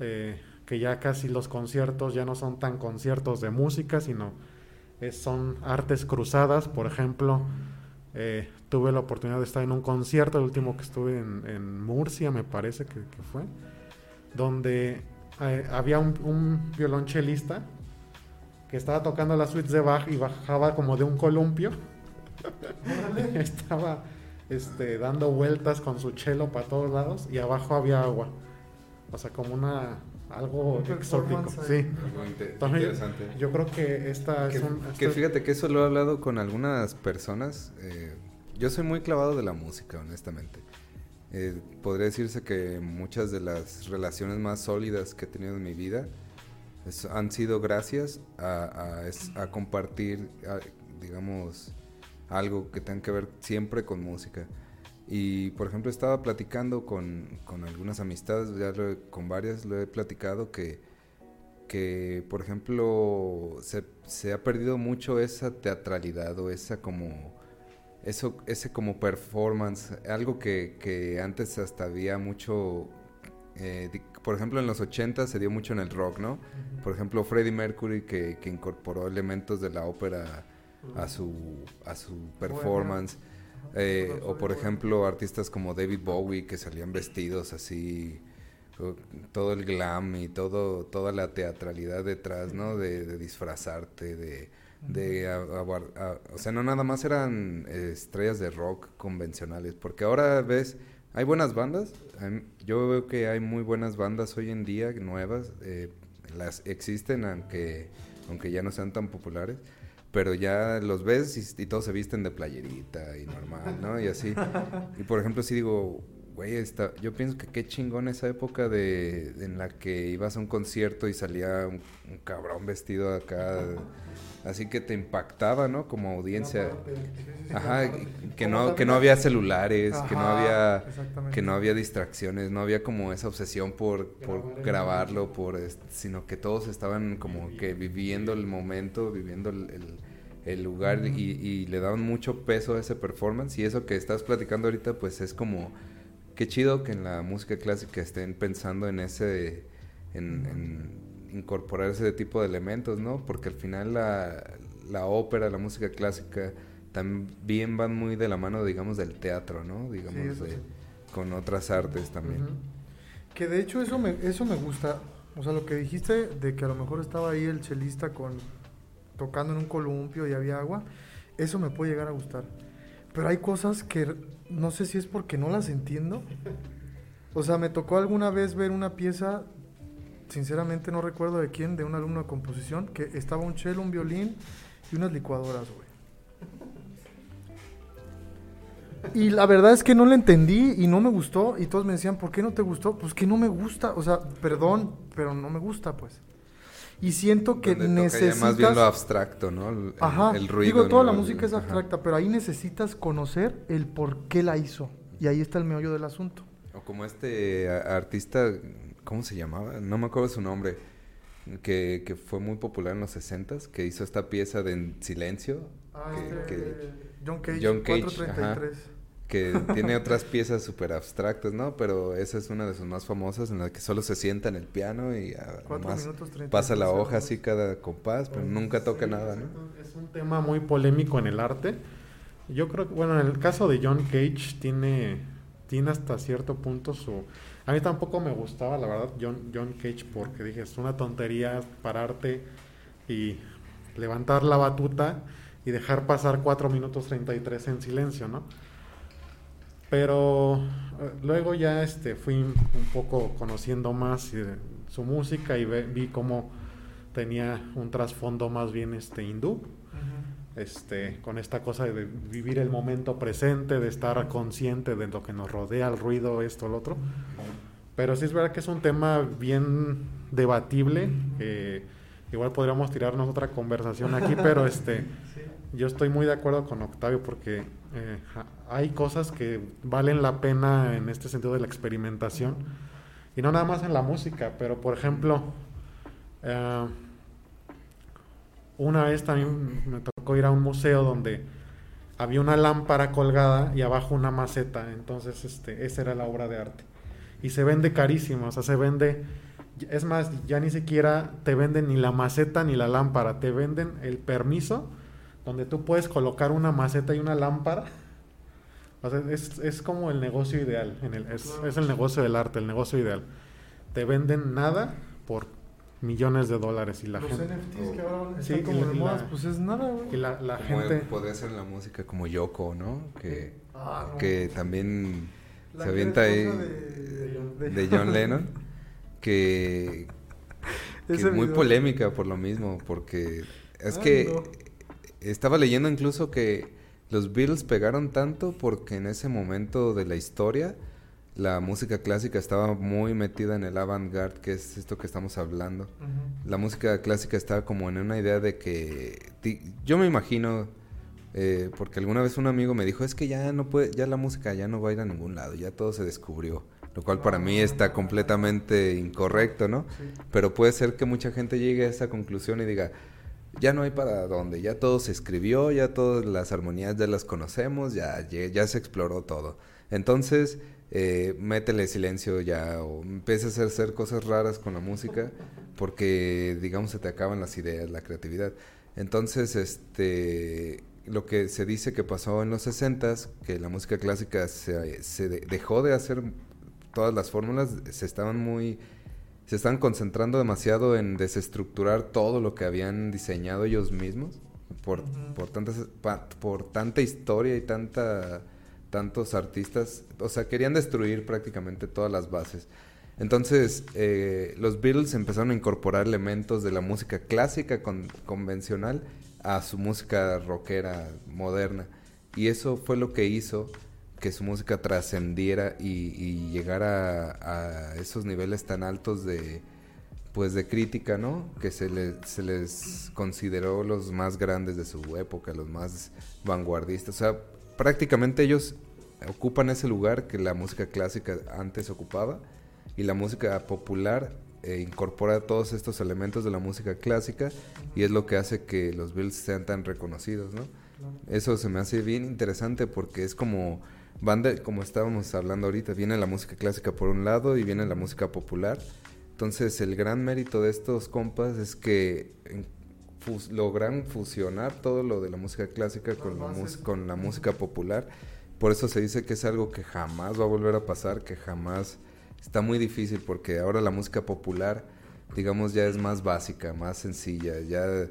eh, que ya casi los conciertos ya no son tan conciertos de música, sino es- son artes cruzadas. Por ejemplo, eh, tuve la oportunidad de estar en un concierto, el último que estuve en, en Murcia, me parece que, que fue, donde eh, había un, un violonchelista que estaba tocando las suites de Bach y bajaba como de un columpio [LAUGHS] Estaba este, dando vueltas con su chelo para todos lados y abajo había agua. O sea, como una algo Un exótico. Sí. Algo También, interesante. yo creo que esta Que, es un... que fíjate que eso lo he hablado con algunas personas. eh, yo soy muy clavado de la música, honestamente. Eh, podría decirse que muchas de las relaciones más sólidas que he tenido en mi vida es- han sido gracias a, compartir, digamos, algo que tenga que ver siempre con música. Y, por ejemplo, estaba platicando con, algunas amistades, ya con varias lo he platicado, que, que por ejemplo, se ha perdido mucho esa teatralidad o esa como... Eso, ese como performance, algo que, que antes hasta había mucho, eh, por ejemplo en los 80 se dio mucho en el rock, ¿no? Por ejemplo Freddie Mercury que, que incorporó elementos de la ópera a su, a su performance. Eh, o por ejemplo artistas como David Bowie que salían vestidos así, todo el glam y todo, toda la teatralidad detrás, ¿no? De, de disfrazarte, de... de a- aguar- a- o sea, no nada más eran estrellas de rock convencionales, porque ahora ves, hay buenas bandas, hay- yo veo que hay muy buenas bandas hoy en día, nuevas, eh, las existen aunque, aunque ya no sean tan populares, pero ya los ves y, y todos se visten de playerita y normal, ¿no? Y así. Y por ejemplo, si digo, güey, esta- yo pienso que qué chingón esa época de, en la que ibas a un concierto y salía un, un cabrón vestido acá, así que te impactaba, ¿no? Como audiencia. Ajá, que no, que no había celulares, que no había que no había distracciones, no había como esa obsesión por, por grabarlo, por sino que todos estaban como que viviendo el momento, viviendo el, el- el lugar y, y le daban mucho peso a ese performance y eso que estás platicando ahorita pues es como qué chido que en la música clásica estén pensando en ese en, en incorporar ese tipo de elementos, ¿no? Porque al final la, la ópera, la música clásica también van muy de la mano, digamos, del teatro, ¿no? Digamos, de- sí. con otras artes también. Que de hecho eso me, eso me gusta. O sea, lo que dijiste de que a lo mejor estaba ahí el chelista con tocando en un columpio y había agua, eso me puede llegar a gustar. Pero hay cosas que no sé si es porque no las entiendo. O sea, me tocó alguna vez ver una pieza, sinceramente no recuerdo de quién, de un alumno de composición, que estaba un cello, un violín y unas licuadoras, güey. Y la verdad es que no le entendí y no me gustó. Y todos me decían, ¿por qué no te gustó? Pues que no me gusta. O sea, perdón, pero no me gusta, pues. Y siento que Donde necesitas... más bien lo abstracto, ¿no? El, Ajá. el ruido. Digo, toda ¿no? la música es ajá. abstracta, pero ahí necesitas conocer el por qué la hizo. Y ahí está el meollo del asunto. O como este a- artista, ¿cómo se llamaba? No me acuerdo su nombre. Que, que fue muy popular en los 60s, que hizo esta pieza de En Silencio. Ah, que, este, que- John Cage, John Cage, 433. Que [LAUGHS] tiene otras piezas súper abstractas, ¿no? Pero esa es una de sus más famosas en la que solo se sienta en el piano y ah, minutos, 33 pasa la hoja segundos. así cada compás, pero nunca toca nada, ¿no? Es un tema muy polémico en el arte. Yo creo que, bueno, en el caso de John Cage tiene, tiene hasta cierto punto su... A mí tampoco me gustaba, la verdad, John, John Cage, porque dije, es una tontería pararte y levantar la batuta y dejar pasar 4 minutos 33 en silencio, ¿no? Pero eh, luego ya este, fui un poco conociendo más eh, su música y ve- vi cómo tenía un trasfondo más bien este hindú, Ujú. este, con esta cosa de vivir el momento presente, de estar consciente de lo que nos rodea, el ruido, esto, lo otro. Pero sí es verdad que es un tema bien debatible. eh, igual podríamos tirarnos otra conversación aquí, pero este, [LAUGHS] yo estoy muy de acuerdo con Octavio porque eh, hay cosas que valen la pena en este sentido de la experimentación. Y no nada más en la música, pero por ejemplo, eh, una vez también me tocó ir a un museo donde había una lámpara colgada y abajo una maceta. Entonces, este, esa era la obra de arte. Y se vende carísimo, o sea, se vende. Es más, ya ni siquiera te venden ni la maceta ni la lámpara, te venden el permiso donde tú puedes colocar una maceta y una lámpara. O sea, es, es como el negocio ideal, en el, es, es el negocio del arte, el negocio ideal. Te venden nada por millones de dólares y la Los gente... NFTs que ahora Sí, como y de modas, pues es nada, güey. Y la, la Como gente... podría ser la música como Yoko, ¿no? Que, Ah, no. que también La se avienta ahí esposa de, de John Lennon, [LAUGHS] que, que Ese muy video. polémica por lo mismo, porque es Ay, que no. estaba leyendo incluso que los Beatles pegaron tanto porque en ese momento de la historia la música clásica estaba muy metida en el avant-garde, que es esto que estamos hablando. La música clásica estaba como en una idea de que yo me imagino eh, porque alguna vez un amigo me dijo es que ya no puede ya la música ya no va a ir a ningún lado ya todo se descubrió lo cual para mí está completamente incorrecto no Sí. pero puede ser que mucha gente llegue a esa conclusión y diga ya no hay para dónde ya todo se escribió ya todas las armonías ya las conocemos ya ya, se exploró todo entonces eh, métele silencio ya o empieza a hacer cosas raras con la música porque digamos se te acaban las ideas, la creatividad. Entonces, este lo que se dice que pasó en los 60 que la música clásica se, se de- dejó de hacer todas las fórmulas, se estaban muy se estaban concentrando demasiado en desestructurar todo lo que habían diseñado ellos mismos por, por tantas pa- por tanta historia y tanta tantos artistas, o sea, querían destruir prácticamente todas las bases. Entonces, eh, los Beatles empezaron a incorporar elementos de la música clásica con- convencional a su música rockera moderna. Y eso fue lo que hizo que su música trascendiera y, y llegara a, a esos niveles tan altos de pues de crítica, ¿no? Que se, le- se les consideró los más grandes de su época, los más vanguardistas. O sea, prácticamente ellos ocupan ese lugar que la música clásica antes ocupaba y la música popular eh, incorpora todos estos elementos de la música clásica y es lo que hace que los Beatles sean tan reconocidos, ¿no? Eso se me hace bien interesante porque es como como estábamos hablando ahorita, viene la música clásica por un lado y viene la música popular. Entonces, el gran mérito de estos compas es que fus- logran fusionar todo lo de la música clásica con la, con la música popular. Por eso se dice que es algo que jamás va a volver a pasar, que jamás está muy difícil porque ahora la música popular, digamos, ya es más básica, más sencilla, ya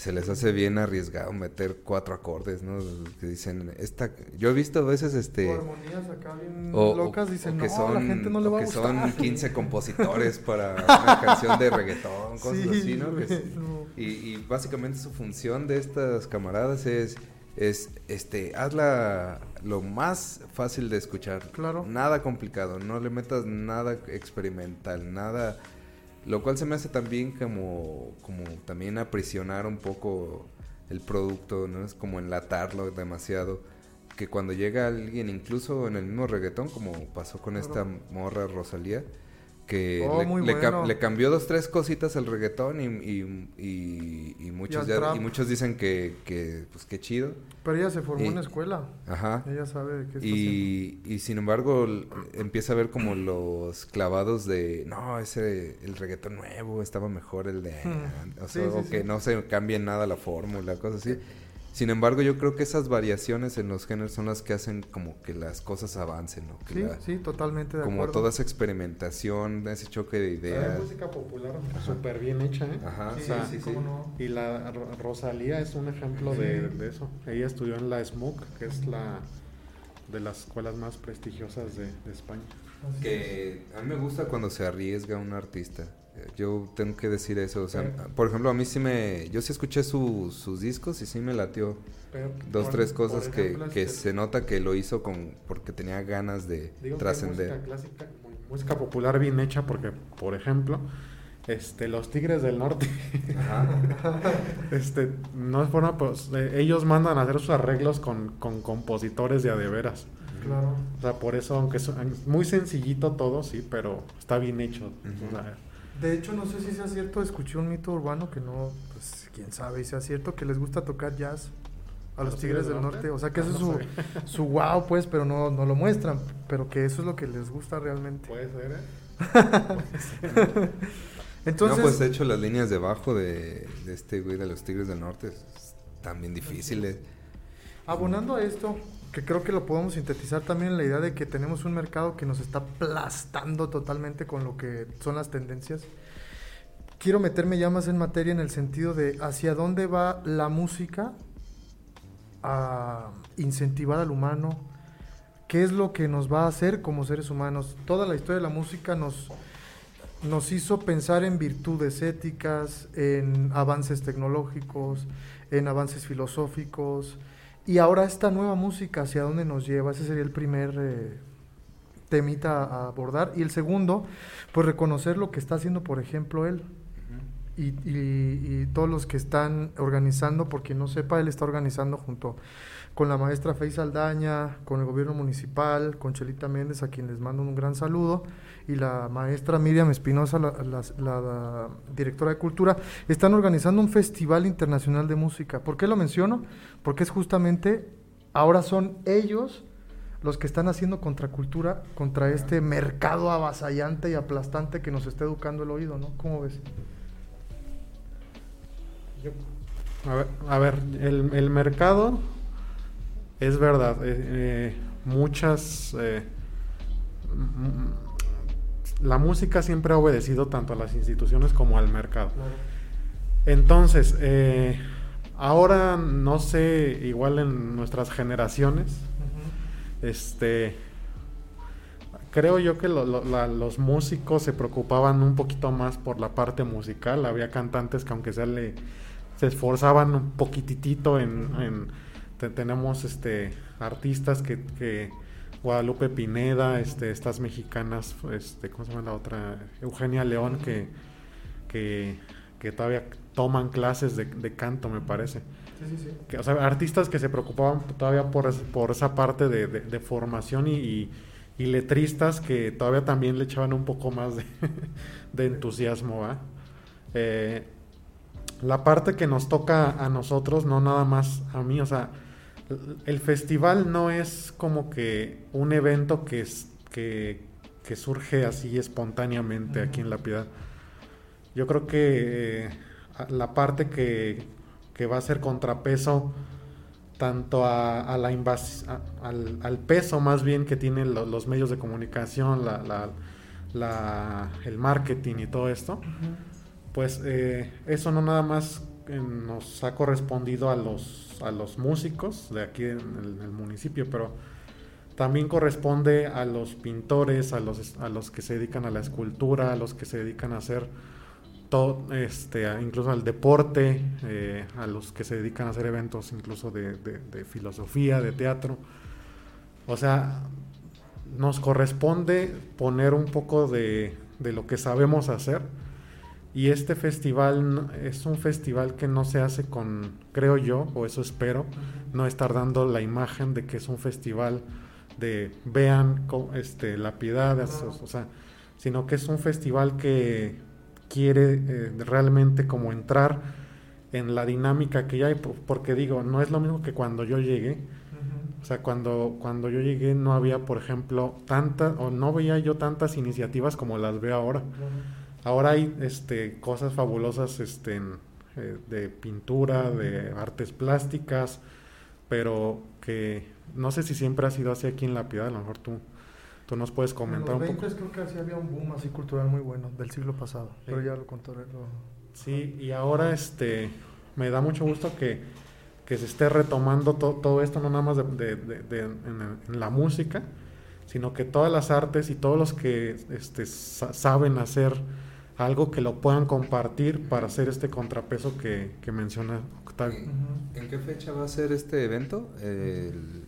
se les hace bien arriesgado meter cuatro acordes, ¿no? Que dicen, esta, yo he visto a veces este O armonías acá bien o, locas, o- dicen, o que no, son, la gente no le o va a que gustar. son [LAUGHS] 15 compositores para una canción de reggaetón, cosas Sí, así, no. y, y básicamente su función de estas camaradas es, es este, hazla lo más fácil de escuchar. Claro. Nada complicado, no le metas nada experimental, nada... Lo cual se me hace también como, como también aprisionar un poco el producto, ¿no? Es como enlatarlo demasiado. Que cuando llega alguien, incluso en el mismo reggaetón, como pasó con esta morra Rosalía, que Oh, le, le cambió dos, tres cositas al reggaetón y, y, y- y muchos, ya- y muchos dicen que, que, pues qué chido. Pero ella se formó en una escuela. Ajá. Ella sabe qué está. Y, y sin embargo empieza a ver como los clavados de no ese el reggaetón nuevo estaba mejor el de [LAUGHS] Hmm. o, sea, sí, o que no se cambie nada la fórmula cosas así sin embargo yo creo que esas variaciones en los géneros son las que hacen como que las cosas avancen ¿no? Que Sí, la- sí, totalmente de como acuerdo. toda esa experimentación ese choque de ideas música popular súper bien hecha, ¿eh? ajá Sí, sí sea, sí cómo no. Y la Ro- Rosalía es un ejemplo de, de eso. Ella estudió en la SMUC, que es la de las escuelas más prestigiosas de, de España. Así que a mí me gusta cuando se arriesga un artista. Yo tengo que decir eso. O sea, por ejemplo, a mí sí me. Yo sí escuché su- sus discos y sí me latió. Pero, Dos, por- tres cosas que, ejemplo, que este, se nota que lo hizo con porque tenía ganas de trascender. Música clásica, mu- música popular bien hecha, porque, por ejemplo, este, los Tigres del Norte, [LAUGHS] este, no fueron, pues, eh, ellos mandan a hacer sus arreglos con, con compositores de a de veras. Claro. O sea, por eso, aunque es muy sencillito todo, sí, pero está bien hecho. O sea, De hecho, no sé si sea cierto, escuché un mito urbano que no, pues quién sabe, si sea cierto que les gusta tocar jazz a los Tigres del Norte. O sea, que Ah, eso es no su, su wow, pues, pero no, no lo muestran. Pero que eso es lo que les gusta realmente. Puede ser, ¿eh? [LAUGHS] Entonces, no, pues de hecho las líneas de bajo de, de este güey de los Tigres del Norte están bien difíciles. abonando a esto, que creo que lo podemos sintetizar también en la idea de que tenemos un mercado que nos está aplastando totalmente con lo que son las tendencias. quiero meterme ya más en materia en el sentido de hacia dónde va la música a incentivar al humano, qué es lo que nos va a hacer como seres humanos. Toda la historia de la música nos, nos hizo pensar en virtudes éticas, en avances tecnológicos, en avances filosóficos. Y ahora esta nueva música, ¿hacia dónde nos lleva? Ese sería el primer eh, temita a abordar. Y el segundo, pues reconocer lo que está haciendo, por ejemplo, él. Y, y, y, todos los que están organizando, por quien no sepa, él está organizando junto con la maestra Fey Saldaña, con el gobierno municipal, con Chelita Méndez, a quien les mando un gran saludo, y la maestra Miriam Espinosa, la, directora de cultura, están organizando un festival internacional de música. ¿Por qué lo menciono? Porque es justamente, ahora son ellos los que están haciendo contracultura contra este mercado avasallante y aplastante que nos está educando el oído, ¿no? ¿Cómo ves? A ver, a ver el, mercado es verdad. Eh, eh, muchas. Eh, la música siempre ha obedecido tanto a las instituciones como al mercado. Entonces, ahora no sé, igual en nuestras generaciones, uh -huh. este. Creo yo que lo, lo, la, los músicos se preocupaban un poquito más por la parte musical. Había cantantes que aunque sea le, se esforzaban un poquitito en, en te, tenemos este artistas que, que, Guadalupe Pineda, este, estas mexicanas, este, ¿cómo se llama la otra? Eugenia León, que, que, que todavía toman clases de, de, canto, me parece. Sí, sí, sí. Que, o sea, artistas que se preocupaban todavía por, por esa parte de, de, de formación y, y, y, letristas que todavía también le echaban un poco más de, [LAUGHS] entusiasmo. Eh, la parte que nos toca a nosotros, no nada más a mí, o sea, el festival no es como que un evento que, es, que, que surge así espontáneamente uh -huh. aquí en La Piedad. Yo creo que eh, la parte que, que, va a ser contrapeso tanto a, a la a, al, al, peso más bien que tienen lo, los medios de comunicación, la, la, la, el marketing y todo esto, uh -huh. pues eh, eso no nada más nos ha correspondido a los, a los músicos de aquí en el, municipio, pero también corresponde a los pintores, a los, a los que se dedican a la escultura, a los que se dedican a hacer todo, este, incluso al deporte, eh, a los que se dedican a hacer eventos incluso de, de, de filosofía, de teatro. O sea, nos corresponde poner un poco de, de lo que sabemos hacer y este festival es un festival que no se hace con, creo yo, o eso espero, no estar dando la imagen de que es un festival de vean este, la piedad, o sea, sino que es un festival que quiere eh, realmente como entrar en la dinámica que ya hay, porque digo, no es lo mismo que cuando yo llegué, o sea, cuando, cuando yo llegué no había, por ejemplo, tantas, o no veía yo tantas iniciativas como las veo ahora. Ahora hay este, cosas fabulosas este, eh, de pintura, de artes plásticas, pero que no sé si siempre ha sido así aquí en La Piedad, a lo mejor tú, tú nos puedes comentar en los un poco. creo que así había un boom así cultural muy bueno del siglo pasado, sí. pero ya lo contaré. Lo... Sí, y ahora este, me da mucho gusto que, que se esté retomando to, todo esto, no nada más de, de, de, de en, en, la música, sino que todas las artes y todos los que este, sa saben hacer algo que lo puedan compartir para hacer este contrapeso que, que menciona Octavio. ¿En, ¿En, qué fecha va a ser este evento? El,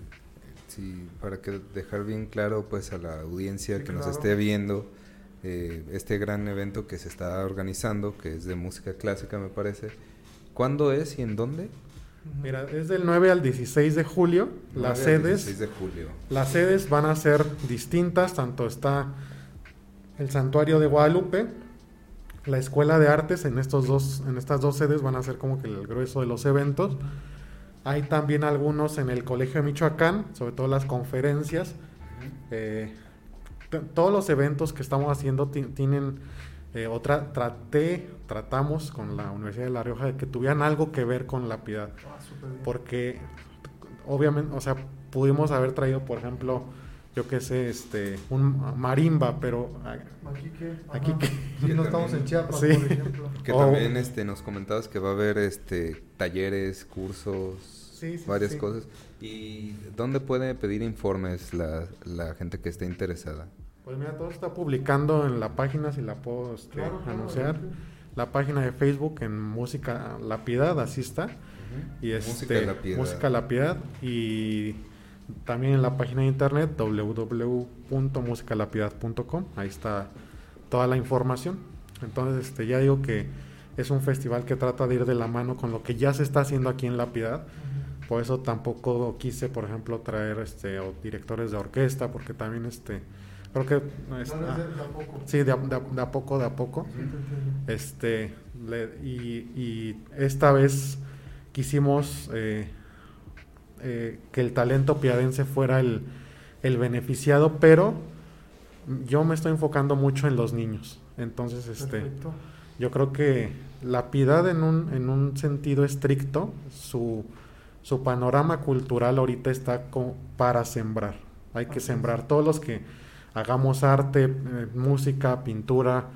sí, para que dejar bien claro pues a la audiencia sí, que claro. nos esté viendo eh, este gran evento que se está organizando, que es de música clásica me parece. ¿Cuándo es y en dónde? Mira, es del 9 al 16 de julio. Las sedes, de julio. las sedes van a ser distintas, tanto está el santuario de Guadalupe, la escuela de artes en estos dos en estas dos sedes van a ser como que el grueso de los eventos. Hay también algunos en el colegio de Michoacán sobre todo las conferencias. Eh, todos los eventos que estamos haciendo tienen eh, otra traté tratamos con la Universidad de La Rioja de que tuvieran algo que ver con la piedad. Ah, porque obviamente o sea pudimos haber traído por ejemplo yo qué sé, este, un marimba, pero Aquí que, Aquí que- Sí, no estamos en Chiapas, Sí. por ejemplo. Que también este, nos comentabas que va a haber este, talleres, cursos, Sí, sí, varias sí. cosas. ¿Y dónde puede pedir informes la, la gente que esté interesada? Pues mira, todo está publicando en la página, si la puedo este, Claro, claro, anunciar. La página de Facebook en Música La Piedad, así está. Y este, Música La Piedad. Música La Piedad. Y también en la página de internet www.musicalapiedad.com. Ahí está toda la información. Entonces, este, ya digo que es un festival que trata de ir de la mano con lo que ya se está haciendo aquí en La Piedad. Por eso tampoco quise, por ejemplo, traer este o directores de orquesta, porque también este creo que es- ah, de- a poco. sí, de, a- de a- de a poco, de a poco. Sí. Este, le- y, y esta vez quisimos eh, eh, que el talento piadense fuera el, el beneficiado, pero yo me estoy enfocando mucho en los niños. Entonces, este, Perfecto. yo creo que la piedad en un, en un sentido estricto, su, su panorama cultural ahorita está co- para sembrar. Hay que Así es. sembrar. Todos los que hagamos arte, eh, música, pintura,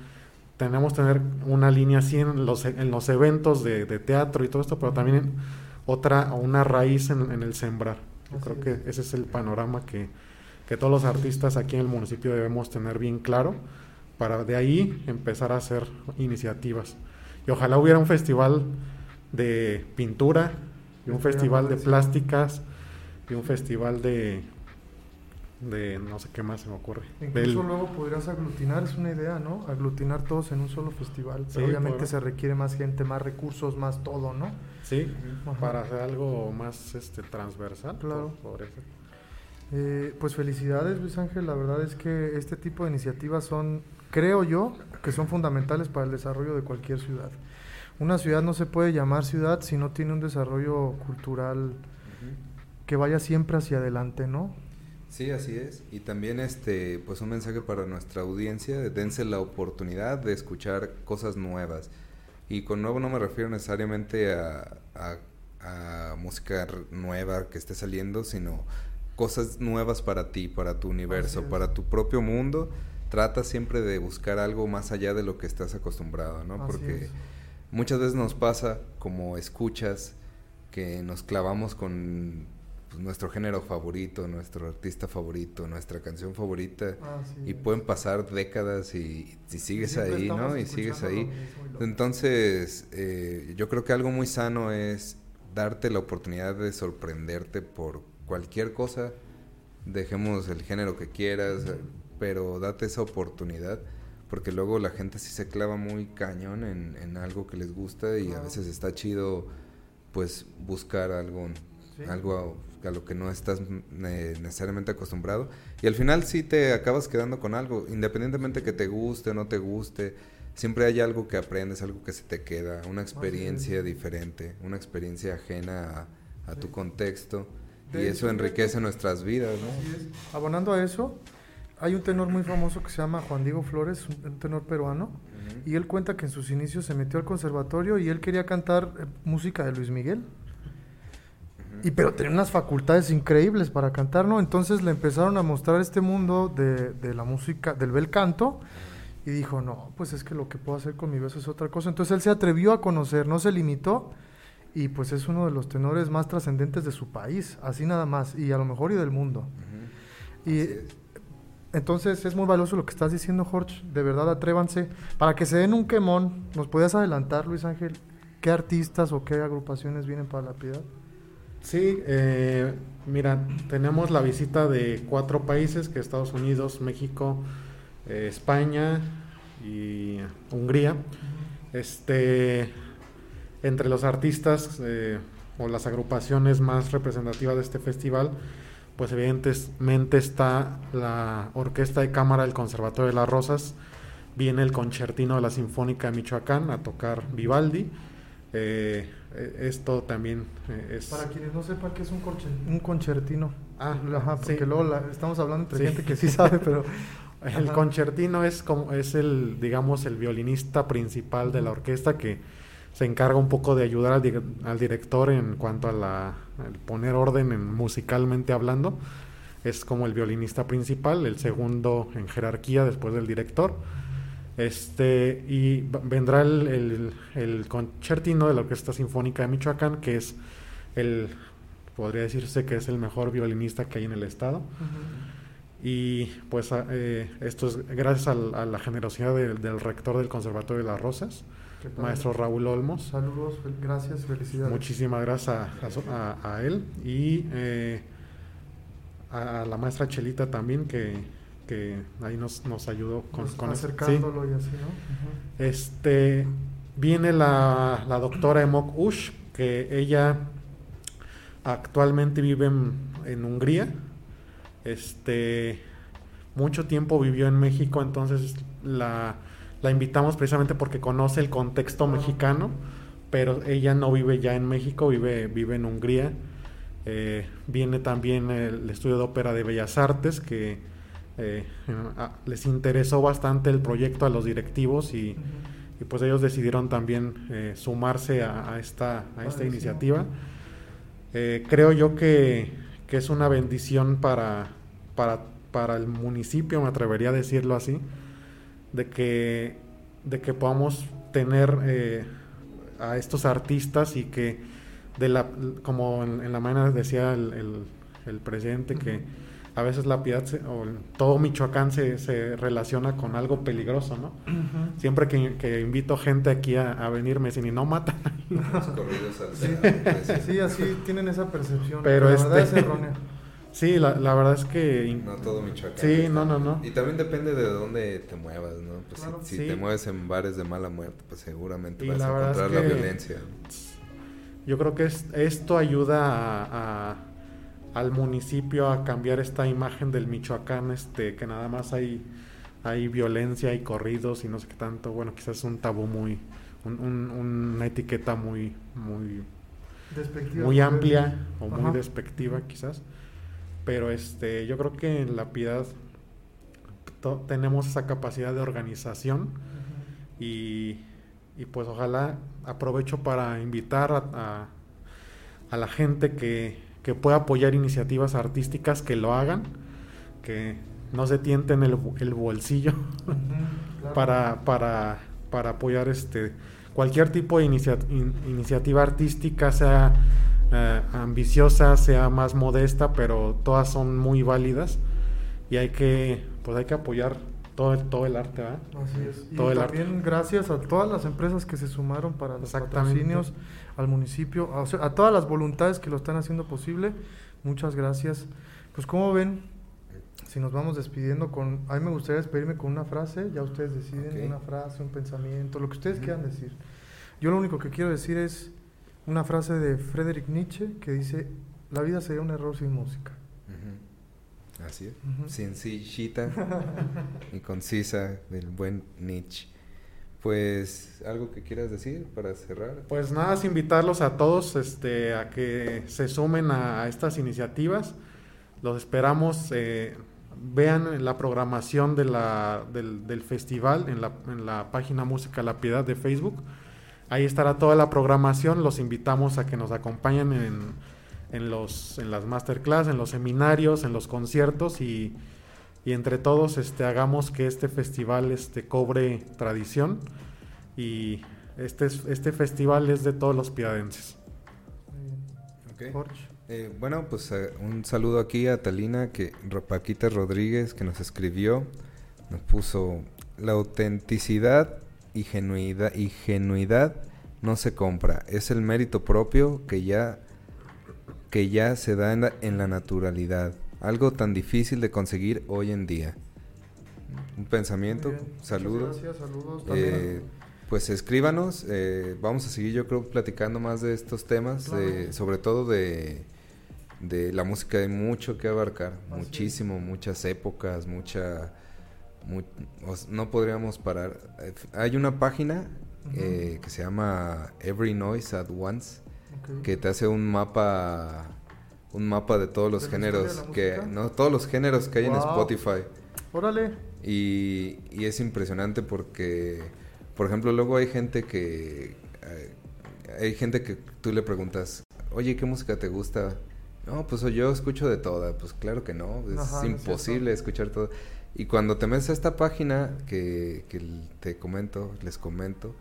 tenemos que tener una línea así en los, en los eventos de, de teatro y todo esto, pero también en otra, una raíz en, en el sembrar. Yo Así creo es. que ese es el panorama que, que todos los artistas aquí en el municipio debemos tener bien claro para de ahí empezar a hacer iniciativas. Y ojalá hubiera un festival de pintura, y un festival de plásticas, y un festival de, de no sé qué más se me ocurre. Incluso Del- luego podrías aglutinar, es una idea, ¿no? Aglutinar todos en un solo festival. Pero obviamente por- se requiere más gente, más recursos, más todo, ¿no? sí, Ajá. para hacer algo más este transversal. Claro. por- por eso. Eh, pues felicidades, Luis Ángel. La verdad es que este tipo de iniciativas son, creo yo, que son fundamentales para el desarrollo de cualquier ciudad. Una ciudad no se puede llamar ciudad si no tiene un desarrollo cultural que vaya siempre hacia adelante, ¿no? Sí, así es. Y también este, pues un mensaje para nuestra audiencia, dense la oportunidad de escuchar cosas nuevas. Y con nuevo no me refiero necesariamente a, a- a música nueva que esté saliendo, sino cosas nuevas para ti, para tu universo, para tu propio mundo. Trata siempre de buscar algo más allá de lo que estás acostumbrado, ¿no? Así Porque es. muchas veces nos pasa como escuchas que nos clavamos con pues, nuestro género favorito, nuestro artista favorito, nuestra canción favorita Así y es. pueden pasar décadas y, y sigues ahí, ¿no? Y sigues ahí. Entonces, eh, yo creo que algo muy sano es darte la oportunidad de sorprenderte por cualquier cosa. Dejemos el género que quieras, pero date esa oportunidad. Porque luego la gente sí se clava muy cañón en, en algo que les gusta y a veces está chido pues buscar algo, Sí. algo a, lo que no estás eh, necesariamente acostumbrado. Y al final sí te acabas quedando con algo, independientemente que te guste o no te guste, siempre hay algo que aprendes, algo que se te queda, una experiencia diferente, una experiencia ajena a, a tu contexto. Y eso enriquece nuestras vidas, ¿no? Abonando a eso, hay un tenor muy famoso que se llama Juan Diego Flores, un un tenor peruano, y él cuenta que en sus inicios se metió al conservatorio y él quería cantar eh, música de Luis Miguel. Y pero tenía unas facultades increíbles para cantar, ¿no? Entonces le empezaron a mostrar este mundo de, de la música, del bel canto, y dijo, no, pues es que lo que puedo hacer con mi voz es otra cosa. Entonces él se atrevió a conocer, no se limitó, y pues es uno de los tenores más trascendentes de su país, así nada más, y a lo mejor y del mundo. Y es. entonces es muy valioso lo que estás diciendo, Jorge. De verdad, atrévanse. Para que se den un quemón, ¿nos podías adelantar, Luis Ángel? ¿Qué artistas o qué agrupaciones vienen para la piedad? Sí, eh, mira, tenemos la visita de cuatro países, que Estados Unidos, México, eh, España y Hungría. Este, entre los artistas eh, o las agrupaciones más representativas de este festival, pues evidentemente está la Orquesta de Cámara del Conservatorio de las Rosas, viene el concertino de la Sinfónica de Michoacán a tocar Vivaldi. Eh, eh, esto también eh, es... Para quienes no sepan qué es un, corche- un concertino. Ah, Ajá, porque sí. luego la- estamos hablando entre Sí. gente que sí sabe, pero... [LAUGHS] El Ajá. concertino es como es el digamos el violinista principal de la orquesta que se encarga un poco de ayudar al, di- al director en cuanto a la al poner orden en, musicalmente hablando. es como el violinista principal, el segundo en jerarquía después del director. Este, y vendrá el, el, el concertino de la Orquesta Sinfónica de Michoacán, que es el, podría decirse que es el mejor violinista que hay en el estado. Y pues a- eh, esto es gracias al- a, la generosidad del- del rector del Conservatorio de las Rosas, maestro Raúl Olmos. Saludos, gracias, felicidades. Muchísimas gracias a, a a- a él y eh, a, a la maestra Chelita también que, que ahí nos, nos ayudó con, Nos- con. Sí. acercándolo y así, ¿no? Este viene la, la doctora Emok Ush, que ella actualmente vive en, en Hungría. Este mucho tiempo vivió en México, entonces la, la invitamos precisamente porque conoce el contexto mexicano, pero ella no vive ya en México, vive, vive en Hungría. Eh, viene también el estudio de ópera de Bellas Artes, que eh, les interesó bastante el proyecto a los directivos y, pues ellos decidieron también eh, sumarse a, a esta, a esta Padrísimo. iniciativa. Eh, creo yo que, que es una bendición para, para, para el municipio, me atrevería a decirlo así, de que, de que podamos tener a estos artistas y que de la como en, en la mañana decía el, el- el presidente que a veces la piedad se- o todo Michoacán se, se relaciona con algo peligroso, ¿no? Siempre que, que invito gente aquí a, a venir me dicen y no matan. [LAUGHS] Sí. pues, Sí, así tienen esa percepción. Pero la verdad este- es errónea. [LAUGHS] Sí, la, la verdad es que No todo Michoacán. Sí, está no, no, no. Y también depende de dónde te muevas, ¿no? Pues Claro. si, si Sí. te mueves en bares de mala muerte, pues seguramente Y vas a es encontrar la violencia. yo creo que es- esto ayuda a- a- al municipio a cambiar esta imagen del Michoacán, este, que nada más hay, hay violencia y corridos y no sé qué tanto. Bueno, quizás es un tabú muy, un- un- una etiqueta muy, muy, Despectiva, muy amplia o muy despectiva quizás. Pero este, yo creo que en la piedad tenemos esa capacidad de organización y, y pues ojalá aprovecho para invitar a, a- a la gente que, que pueda apoyar iniciativas artísticas que lo hagan, que no se tienten el, el bolsillo [LAUGHS] claro. para, para, para apoyar este cualquier tipo de inicia- in- iniciativa artística, sea eh, ambiciosa, sea más modesta, pero todas son muy válidas y hay que, pues hay que apoyar todo el, todo el arte, ¿verdad? Así es. Y todo el también gracias a todas las empresas que se sumaron para los patrocinios, al municipio, a, o sea, a todas las voluntades que lo están haciendo posible. Muchas gracias. Pues como ven, si nos vamos despidiendo con... A mí me gustaría despedirme con una frase, ya ustedes deciden una frase, un pensamiento, lo que ustedes quieran decir. Yo lo único que quiero decir es una frase de Friedrich Nietzsche que dice, la vida sería un error sin música. Así es. Ujú. Sencillita [LAUGHS] y concisa del buen Nietzsche. Pues, ¿algo que quieras decir para cerrar? Pues nada, es invitarlos a todos este, a que se sumen a, a estas iniciativas. Los esperamos. eh, vean la programación de la, del, del festival en la, en la página Música La Piedad de Facebook. Ahí estará toda la programación. Los invitamos a que nos acompañen en, en, los, en las masterclass, en los seminarios, en los conciertos y, y entre todos este, hagamos que este festival este, cobre tradición y este, es- este festival es de todos los piadenses. Muy bien. Ok. Jorge. Eh, bueno, pues eh, un saludo aquí a Talina, que Paquita Rodríguez, que nos escribió, nos puso la autenticidad y genuidad, y genuidad no se compra, es el mérito propio que ya que ya se da en la, en la naturalidad, algo tan difícil de conseguir hoy en día. Un pensamiento, saludos. Gracias, saludos Eh, también. pues escríbanos, eh, vamos a seguir yo creo platicando más de estos temas, Claro. de- sobre todo de, de la música hay mucho que abarcar, Así es. muchísimo, muchas épocas, mucha... os- no podríamos parar. Eh, Hay una página eh, que se llama Every Noise at Once, Que te hace un mapa un mapa de todos los ¿De la historia de géneros que no todos los géneros que hay en. Spotify Órale. y, y es impresionante porque, por ejemplo, luego hay gente que... eh, hay gente que tú le preguntas, oye, ¿qué música te gusta? no, pues yo escucho de toda. Pues claro que no, es Ajá, no es imposible escuchar todo. Y cuando te metes a esta página que, que te comento, les comento,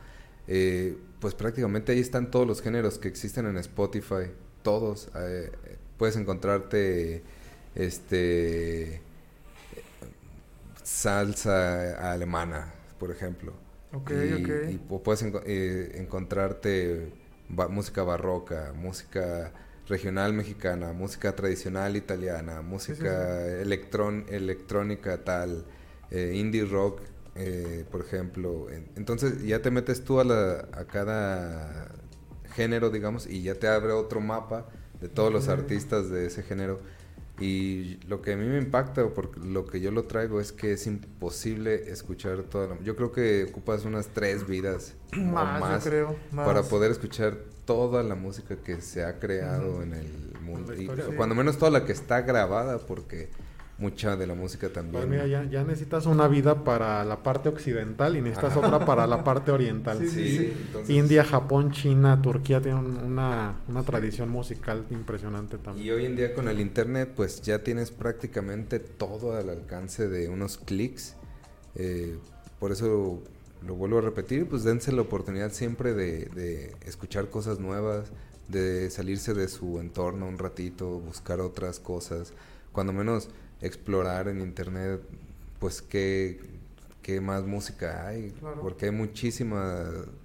eh, pues prácticamente ahí están todos los géneros que existen en Spotify, todos. eh, puedes encontrarte este salsa alemana, por ejemplo. Ok, y, ok. y pu- puedes eh, encontrarte ba- música barroca, música regional mexicana, música tradicional italiana, música electrón- electrónica tal, eh, indie rock, eh, por ejemplo. En- Entonces ya te metes tú a, la, a cada género, digamos, y ya te abre otro mapa de todos los artistas de ese género. Y lo que a mí me impacta, o por lo que yo lo traigo, es que es imposible escuchar toda la... Yo creo que ocupas unas tres vidas o Más, [CLEARS THROAT] más, yo creo. Más. para poder escuchar toda la música que se ha creado en el mundo. Y cuando menos toda la que está grabada, porque mucha de la música también... Pues mira, ya, ya necesitas una vida para la parte occidental y necesitas Ajá. otra para la parte oriental. [LAUGHS] Sí, Sí, sí. entonces- India, Japón, China, Turquía tienen una, una tradición musical impresionante también. Y hoy en día con el internet, pues ya tienes prácticamente todo al alcance de unos clics. Eh, por eso lo vuelvo a repetir, pues dense la oportunidad siempre de, de escuchar cosas nuevas, de salirse de su entorno un ratito, buscar otras cosas, cuando menos explorar en internet, pues qué, qué más música hay, Claro. porque hay muchísima,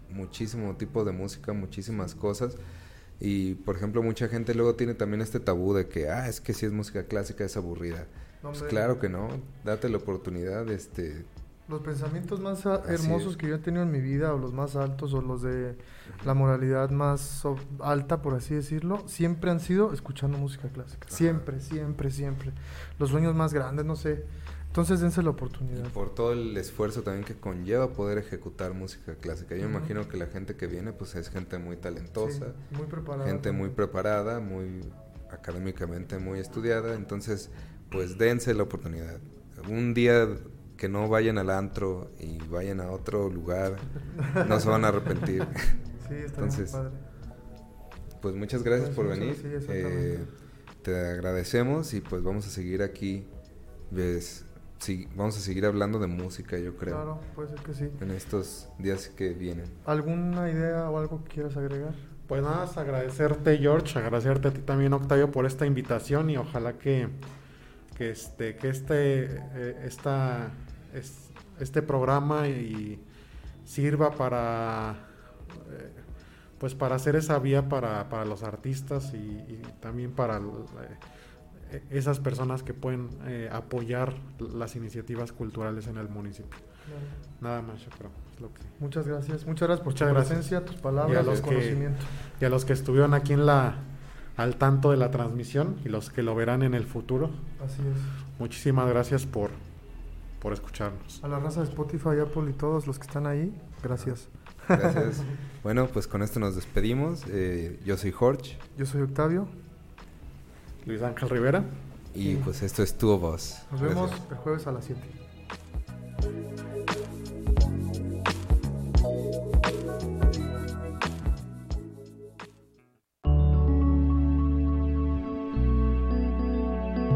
muchísimo tipo de música, muchísimas cosas. Y por ejemplo, mucha gente luego tiene también este tabú de que, ah, es que si es música clásica es aburrida. No, Pues claro que no, date la oportunidad, este, Los pensamientos más hermosos que yo he tenido en mi vida, o los más altos, o los de la moralidad más alta, por así decirlo, siempre han sido escuchando música clásica. Ajá. Siempre, siempre, siempre. Los sueños más grandes, no sé. Entonces dense la y oportunidad. por todo el esfuerzo también que conlleva poder ejecutar música clásica. Yo Ujú. imagino que la gente que viene, pues es gente muy talentosa, Sí, muy preparada. gente muy preparada, muy académicamente muy estudiada, entonces pues dense la oportunidad. Un día que no vayan al antro y vayan a otro lugar, no se van a arrepentir. [LAUGHS] Sí, está Entonces, muy padre. Pues muchas gracias Pues por muchas- venir. sí. Eh, te agradecemos y pues vamos a seguir aquí. Ves, sí, vamos a seguir hablando de música, yo creo, Claro, puede ser que sí. en estos días que vienen. ¿Alguna idea o algo que quieras agregar? Pues nada, más agradecerte George, agradecerte a ti también Octavio por esta invitación y ojalá que, que este, que este, eh, esta, es- este programa y sirva para eh, pues para hacer esa vía para, para los artistas y, y también para eh, esas personas que pueden eh, apoyar las iniciativas culturales en el municipio. Nada más, yo creo. es lo que- Muchas gracias. Muchas graas por Muchas tu gracias. presencia, tus Y a palabras, los tu que- y a los que estuvieron aquí en la al tanto de la transmisión y los que lo verán en el futuro. Así es. Muchísimas gracias por, por escucharnos. A la raza de Spotify, Apple y todos los que están ahí, gracias. Gracias. [LAUGHS] bueno, pues con esto nos despedimos. Eh, yo soy Jorge Yo soy Octavio. Luis Ángel Rivera. y pues esto es tu voz. Nos vemos el jueves a las 7.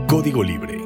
Código Libre